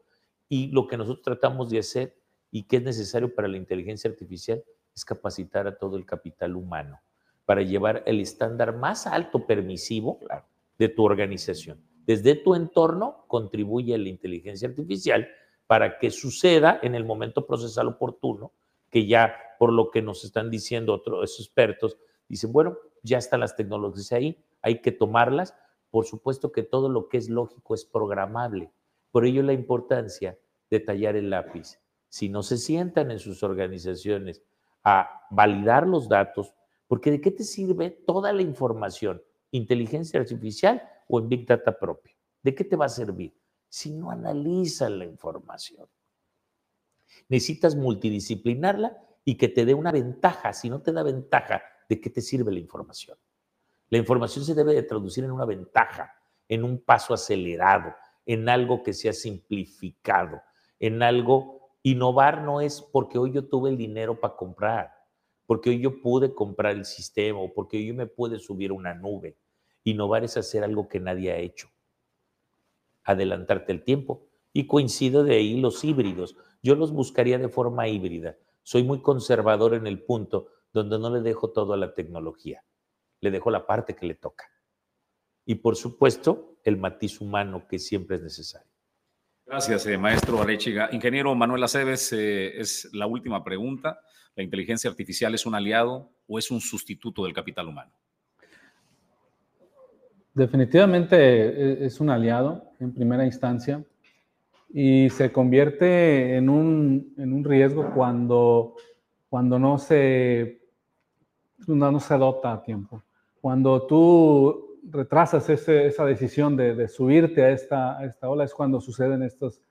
[SPEAKER 7] y lo que nosotros tratamos de hacer y qué es necesario para la inteligencia artificial es capacitar a todo el capital humano para llevar el estándar más alto permisivo de tu organización. Desde tu entorno contribuye a la inteligencia artificial para que suceda en el momento procesal oportuno, que ya por lo que nos están diciendo otros expertos, dicen, bueno, ya están las tecnologías ahí, hay que tomarlas. Por supuesto que todo lo que es lógico es programable. Por ello la importancia de tallar el lápiz, si no se sientan en sus organizaciones a validar los datos, porque ¿de qué te sirve toda la información? ¿Inteligencia artificial o en Big Data propio? ¿De qué te va a servir? Si no analizas la información. Necesitas multidisciplinarla y que te dé una ventaja. Si no te da ventaja, ¿de qué te sirve la información? La información se debe de traducir en una ventaja, en un paso acelerado, en algo que sea simplificado, en algo Innovar no es porque hoy yo tuve el dinero para comprar, porque hoy yo pude comprar el sistema o porque hoy yo me pude subir a una nube. Innovar es hacer algo que nadie ha hecho. Adelantarte el tiempo. Y coincido de ahí los híbridos. Yo los buscaría de forma híbrida. Soy muy conservador en el punto donde no le dejo todo a la tecnología. Le dejo la parte que le toca. Y por supuesto, el matiz humano que siempre es necesario.
[SPEAKER 1] Gracias, eh, maestro Arechiga. Ingeniero Manuel Aceves, eh, es la última pregunta. ¿La inteligencia artificial es un aliado o es un sustituto del capital humano?
[SPEAKER 6] Definitivamente eh, es un aliado en primera instancia y se convierte en un, en un riesgo cuando, cuando no, se, no, no, se adopta a tiempo. Cuando tú retrasas esa decisión de, subirte a esta, a ola es cuando suceden estos,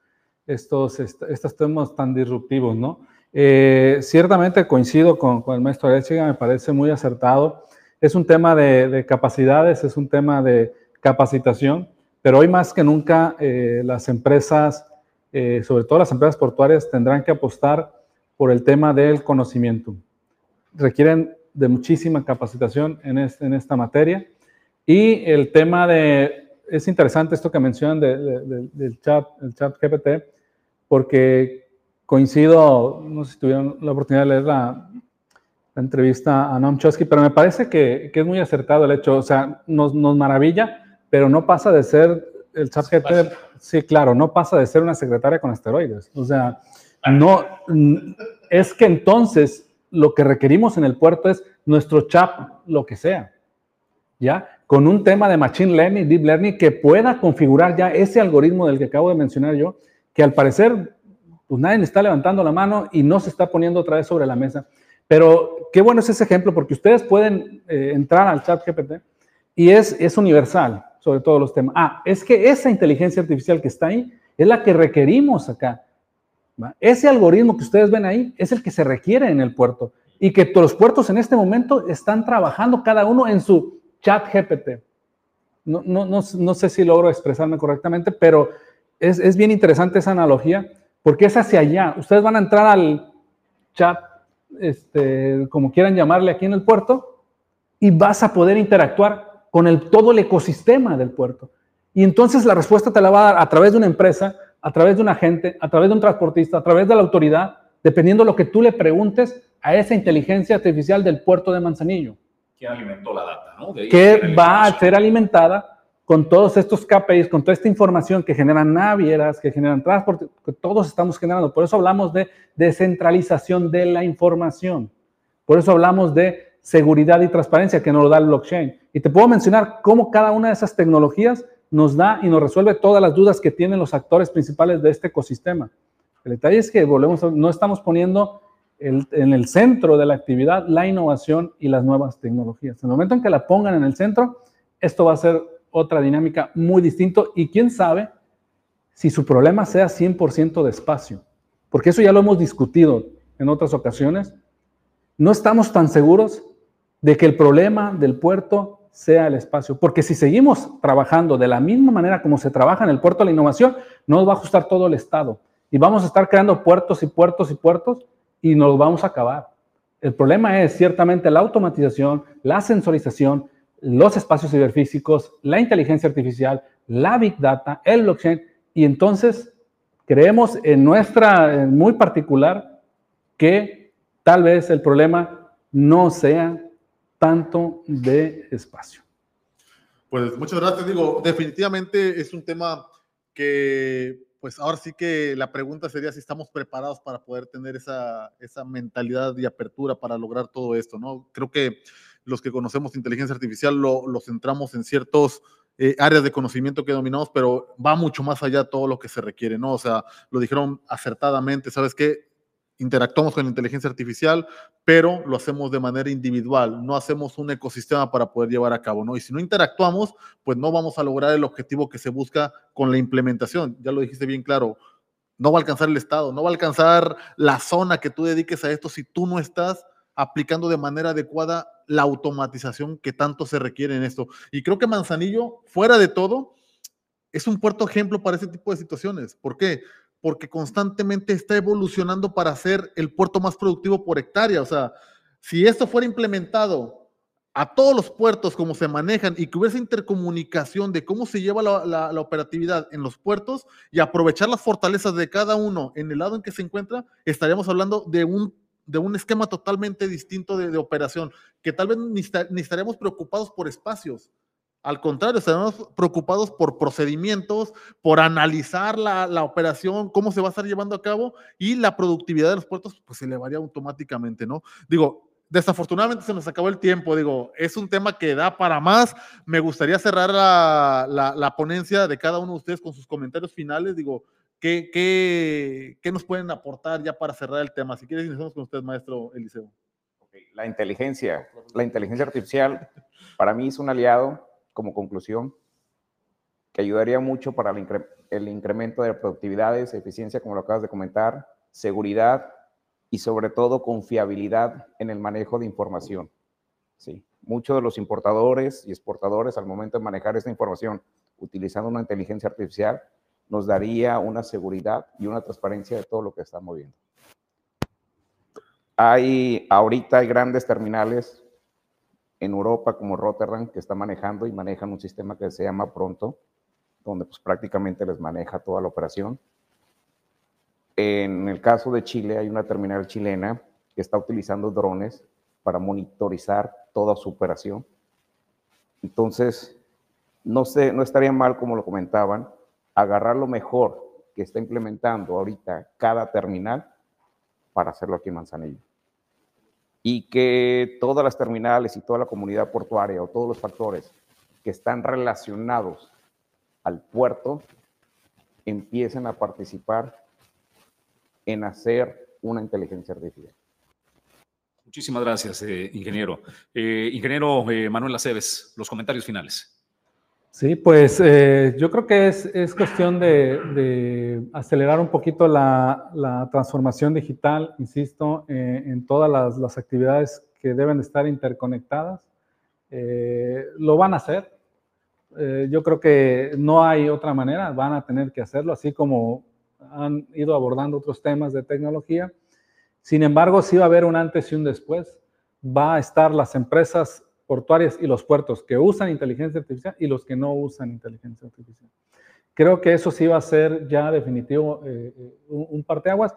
[SPEAKER 6] estos, estos temas tan disruptivos, ¿no? Eh, ciertamente coincido con, con el maestro Arechiga, me parece muy acertado. Es un tema de, de, capacidades, es un tema de capacitación, pero hoy más que nunca eh, las empresas, eh, sobre todo las empresas portuarias, tendrán que apostar por el tema del conocimiento. Requieren de muchísima capacitación en esta materia. Y el tema de, es interesante esto que mencionan de, de, del chat, el chat GPT, porque coincido, no sé si tuvieron la oportunidad de leer la, la entrevista a Noam Chomsky, pero me parece que, que, es muy acertado el hecho, o sea, nos, nos maravilla, pero no pasa de ser el chat GPT, sí, claro, no pasa de ser una secretaria con esteroides, o sea, no, es que entonces lo que requerimos en el puerto es nuestro chat, lo que sea, ¿ya? Con un tema de Machine Learning, Deep Learning, que pueda configurar ya ese algoritmo del que acabo de mencionar yo, que al parecer, pues nadie está levantando la mano y no se está poniendo otra vez sobre la mesa. Pero qué bueno es ese ejemplo, porque ustedes pueden eh, entrar al chat GPT y es, es universal sobre todos los temas. Ah, es que esa inteligencia artificial que está ahí es la que requerimos acá. Ese algoritmo que ustedes ven ahí es el que se requiere en el puerto y que todos los puertos en este momento están trabajando cada uno en su chat GPT. No, no, no, no sé si logro expresarme correctamente, pero es, es, bien interesante esa analogía porque es hacia allá. Ustedes van a entrar al chat, este, como quieran llamarle aquí en el puerto, y vas a poder interactuar con el, todo el ecosistema del puerto. Y entonces la respuesta te la va a dar a través de una empresa, a través de un agente, a través de un transportista, a través de la autoridad, dependiendo de lo que tú le preguntes a esa inteligencia artificial del puerto de Manzanillo.
[SPEAKER 1] ¿Quién alimentó la data? ¿no?
[SPEAKER 6] Que va a ser alimentada con todos estos KPIs, con toda esta información que generan navieras, que generan transporte, que todos estamos generando. Por eso hablamos de descentralización de la información. Por eso hablamos de seguridad y transparencia que nos lo da el blockchain. Y te puedo mencionar cómo cada una de esas tecnologías nos da y nos resuelve todas las dudas que tienen los actores principales de este ecosistema. El detalle es que volvemos a, no estamos poniendo en el centro de la actividad la innovación y las nuevas tecnologías. En el momento en que la pongan en el centro, esto va a ser otra dinámica muy distinto y quién sabe si su problema sea 100% de espacio, porque eso ya lo hemos discutido en otras ocasiones. No estamos tan seguros de que el problema del puerto sea el espacio. Porque si seguimos trabajando de la misma manera como se trabaja en el puerto de la innovación, nos va a ajustar todo el Estado. Y vamos a estar creando puertos y puertos y puertos y nos vamos a acabar. El problema es ciertamente la automatización, la sensorización, los espacios ciberfísicos, la inteligencia artificial, la big data, el blockchain. Y entonces creemos en nuestra, en muy particular, que tal vez el problema no sea tanto de espacio.
[SPEAKER 2] Pues muchas gracias. Digo, definitivamente es un tema que, pues ahora sí que la pregunta sería si estamos preparados para poder tener esa, esa mentalidad y apertura para lograr todo esto, ¿no? Creo que los que conocemos inteligencia artificial lo, centramos en ciertos eh, áreas de conocimiento que dominamos, pero va mucho más allá todo lo que se requiere, ¿no? O sea, lo dijeron acertadamente, ¿sabes qué? Interactuamos con la inteligencia artificial, pero lo hacemos de manera individual, no hacemos un ecosistema para poder llevar a cabo, ¿no? Y si no interactuamos, pues no vamos a lograr el objetivo que se busca con la implementación. Ya lo dijiste bien claro, no va a alcanzar el Estado, no va a alcanzar la zona que tú dediques a esto si tú no estás aplicando de manera adecuada la automatización que tanto se requiere en esto. Y creo que Manzanillo, fuera de todo, es un puerto ejemplo para ese tipo de situaciones. ¿Por qué? Porque constantemente está evolucionando para ser el puerto más productivo por hectárea. O sea, si esto fuera implementado a todos los puertos como se manejan y que hubiese intercomunicación de cómo se lleva la, la, la, operatividad en los puertos y aprovechar las fortalezas de cada uno en el lado en que se encuentra, estaríamos hablando de un, de un esquema totalmente distinto de, de operación, que tal vez ni, ni estaríamos preocupados por espacios, Al contrario, estaremos preocupados por procedimientos, por analizar la, la, operación, cómo se va a estar llevando a cabo y la productividad de los puertos pues se elevaría automáticamente, ¿no? Digo, desafortunadamente se nos acabó el tiempo, digo, es un tema que da para más. Me gustaría cerrar la, la, la ponencia de cada uno de ustedes con sus comentarios finales, digo, ¿qué, qué, qué nos pueden aportar ya para cerrar el tema? Si quieres, iniciamos con usted, maestro Eliseo.
[SPEAKER 5] La inteligencia, la inteligencia artificial para mí es un aliado como conclusión, que ayudaría mucho para el, incre el incremento de productividades, eficiencia, como lo acabas de comentar, seguridad y sobre todo confiabilidad en el manejo de información. Sí. Muchos de los importadores y exportadores al momento de manejar esta información utilizando una inteligencia artificial nos daría una seguridad y una transparencia de todo lo que están moviendo. Hay, ahorita hay grandes terminales en Europa como Rotterdam que está manejando y manejan un sistema que se llama Pronto, donde pues prácticamente les maneja toda la operación. En el caso de Chile hay una terminal chilena que está utilizando drones para monitorizar toda su operación. Entonces, no, sé, no estaría mal, como lo comentaban, agarrar lo mejor que está implementando ahorita cada terminal para hacerlo aquí en Manzanillo y que todas las terminales y toda la comunidad portuaria o todos los factores que están relacionados al puerto empiecen a participar en hacer una inteligencia artificial.
[SPEAKER 1] Muchísimas gracias, eh, ingeniero. Eh, ingeniero eh, Manuel Aceves, los comentarios finales.
[SPEAKER 6] Sí, pues eh, yo creo que es, es cuestión de, de, acelerar un poquito la, la transformación digital, insisto, eh, en todas las, las, actividades que deben estar interconectadas. Eh, lo van a hacer. Eh, yo creo que no hay otra manera, van a tener que hacerlo, así como han ido abordando otros temas de tecnología. Sin embargo, sí va a haber un antes y un después. Va a estar las empresas portuarias y los puertos que usan inteligencia artificial y los que no usan inteligencia artificial. Creo que eso sí va a ser ya definitivo eh, eh un, un, parteaguas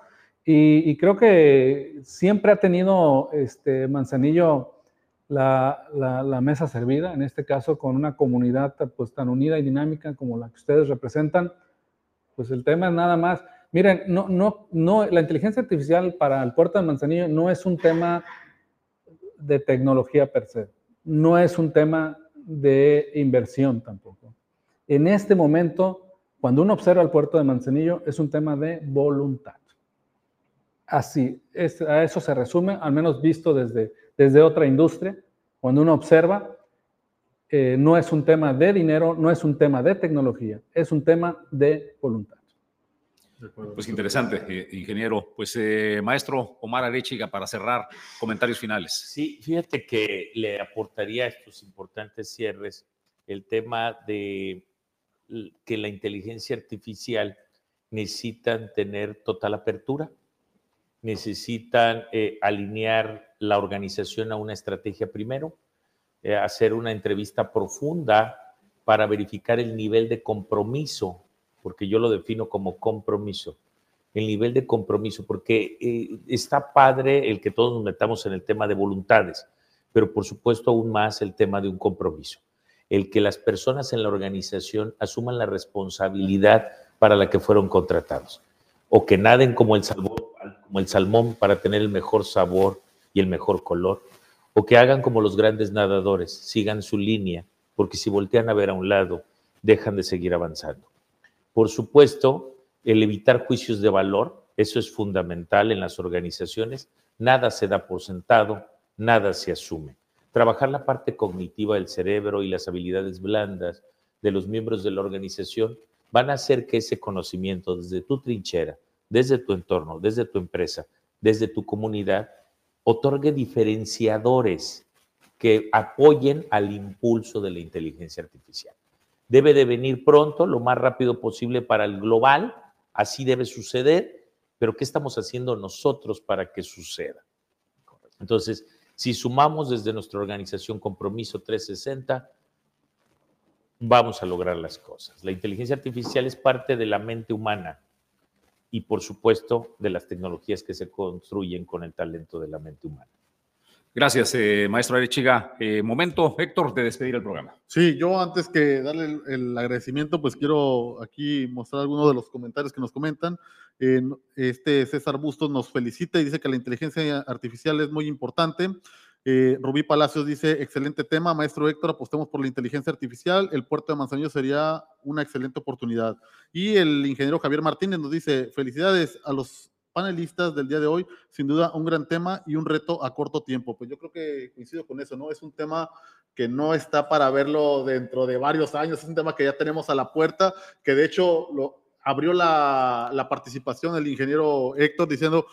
[SPEAKER 6] y, creo que siempre ha tenido este Manzanillo la, la, la, mesa servida, en este caso con una comunidad pues, tan unida y dinámica como la que ustedes representan, pues el tema es nada más. Miren, no, no, no, la inteligencia artificial para el puerto de Manzanillo no es un tema de tecnología per se no es un tema de inversión tampoco. En este momento, cuando uno observa el puerto de Manzanillo, es un tema de voluntad. Así, es, a eso se resume, al menos visto desde, desde otra industria. Cuando uno observa, eh, no es un tema de dinero, no es un tema de tecnología, es un tema de voluntad.
[SPEAKER 1] Pues interesante, eh, ingeniero. Pues eh, maestro Omar Arechiga, para cerrar, comentarios finales.
[SPEAKER 7] Sí, fíjate que le aportaría a estos importantes cierres el tema de que la inteligencia artificial necesitan tener total apertura, necesitan eh, alinear la organización a una estrategia primero, eh, hacer una entrevista profunda para verificar el nivel de compromiso porque yo lo defino como compromiso, el nivel de compromiso, porque eh, está padre el que todos nos metamos en el tema de voluntades, pero por supuesto aún más el tema de un compromiso, el que las personas en la organización asuman la responsabilidad para la que fueron contratados, o que naden como el salmón, como el salmón para tener el mejor sabor y el mejor color, o que hagan como los grandes nadadores, sigan su línea, porque si voltean a ver a un lado, dejan de seguir avanzando. Por supuesto, el evitar juicios de valor, eso es fundamental en las organizaciones. Nada se da por sentado, nada se asume. Trabajar la parte cognitiva del cerebro y las habilidades blandas de los miembros de la organización van a hacer que ese conocimiento desde tu trinchera, desde tu entorno, desde tu empresa, desde tu comunidad, otorgue diferenciadores que apoyen al impulso de la inteligencia artificial debe de venir pronto, lo más rápido posible para el global, así debe suceder, pero ¿qué estamos haciendo nosotros para que suceda? Entonces, si sumamos desde nuestra organización Compromiso 360, vamos a lograr las cosas. La inteligencia artificial es parte de la mente humana y, por supuesto, de las tecnologías que se construyen con el talento de la mente humana.
[SPEAKER 1] Gracias, eh, maestro Arechiga. Eh, momento, Héctor, de despedir el programa.
[SPEAKER 2] Sí, yo antes que darle el, agradecimiento, pues quiero aquí mostrar algunos de los comentarios que nos comentan. Este César Bustos nos felicita y dice que la inteligencia artificial es muy importante. Eh, Rubí Palacios dice, excelente tema, maestro Héctor, apostemos por la inteligencia artificial, el puerto de Manzanillo sería una excelente oportunidad. Y el ingeniero Javier Martínez nos dice, felicidades a los panelistas del día de hoy, sin duda un gran tema y un reto a corto tiempo. Pues yo creo que coincido con eso, ¿no? Es un tema que no está para verlo dentro de varios años, es un tema que ya tenemos a la puerta, que de hecho lo abrió la, la participación del ingeniero Héctor diciendo,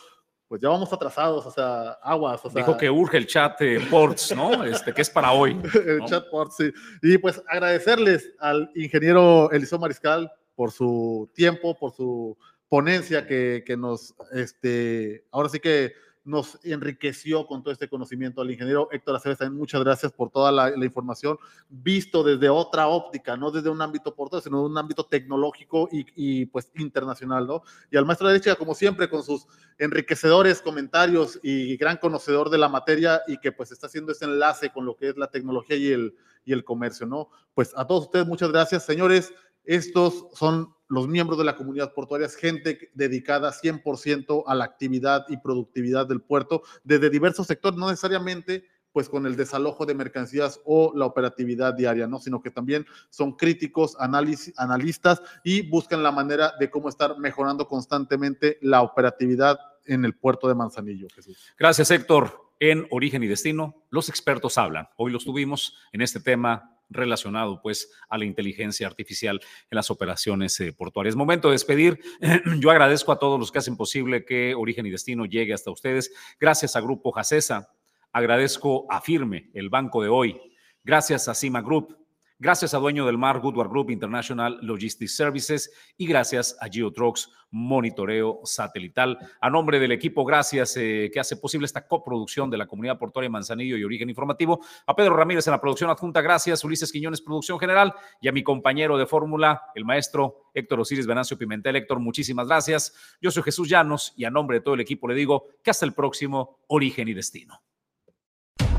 [SPEAKER 2] pues ya vamos atrasados, o sea, aguas. O sea,
[SPEAKER 1] Dijo que urge el chat eh, Ports, ¿no? (laughs) Este, que es para hoy.
[SPEAKER 2] el chat Ports, sí. Y pues agradecerles al ingeniero Eliseo Mariscal por su tiempo, por su ponencia que, que nos, este, ahora sí que nos enriqueció con todo este conocimiento. Al ingeniero Héctor Aceves también muchas gracias por toda la, información, visto desde otra óptica, no desde un ámbito portuario, sino de un ámbito tecnológico y, y, pues internacional, ¿no? Y al maestro de derecha, como siempre, con sus enriquecedores comentarios y gran conocedor de la materia y que pues está haciendo ese enlace con lo que es la tecnología y el, y el comercio, ¿no? Pues a todos ustedes muchas gracias, señores. Estos son los miembros de la comunidad portuaria, es gente dedicada 100% a la actividad y productividad del puerto desde diversos sectores, no necesariamente pues con el desalojo de mercancías o la operatividad diaria, ¿no? Sino que también son críticos, análisis, analistas y buscan la manera de cómo estar mejorando constantemente la operatividad en el puerto de Manzanillo, Jesús.
[SPEAKER 1] Gracias, Héctor. En Origen y Destino, los expertos hablan. Hoy los tuvimos en este tema relacionado pues a la inteligencia artificial en las operaciones eh, portuarias. Momento de despedir. (clears throat) Yo agradezco a todos los que hacen posible que Origen y Destino llegue hasta ustedes. Gracias a Grupo Jacesa. Agradezco a Firme, el banco de hoy. Gracias a Cima Group. Gracias a Dueño del Mar, Goodward Group International Logistics Services y gracias a Geotrox Monitoreo Satelital. A nombre del equipo, gracias eh, que hace posible esta coproducción de la Comunidad Portuaria Manzanillo y Origen Informativo. A Pedro Ramírez en la producción adjunta, gracias. Ulises Quiñones, producción general. Y a mi compañero de fórmula, el maestro Héctor Osiris Venancio Pimentel. Héctor, muchísimas gracias. Yo soy Jesús Llanos y a nombre de todo el equipo le digo que hasta el próximo Origen y Destino.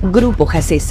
[SPEAKER 3] Grupo Jacesa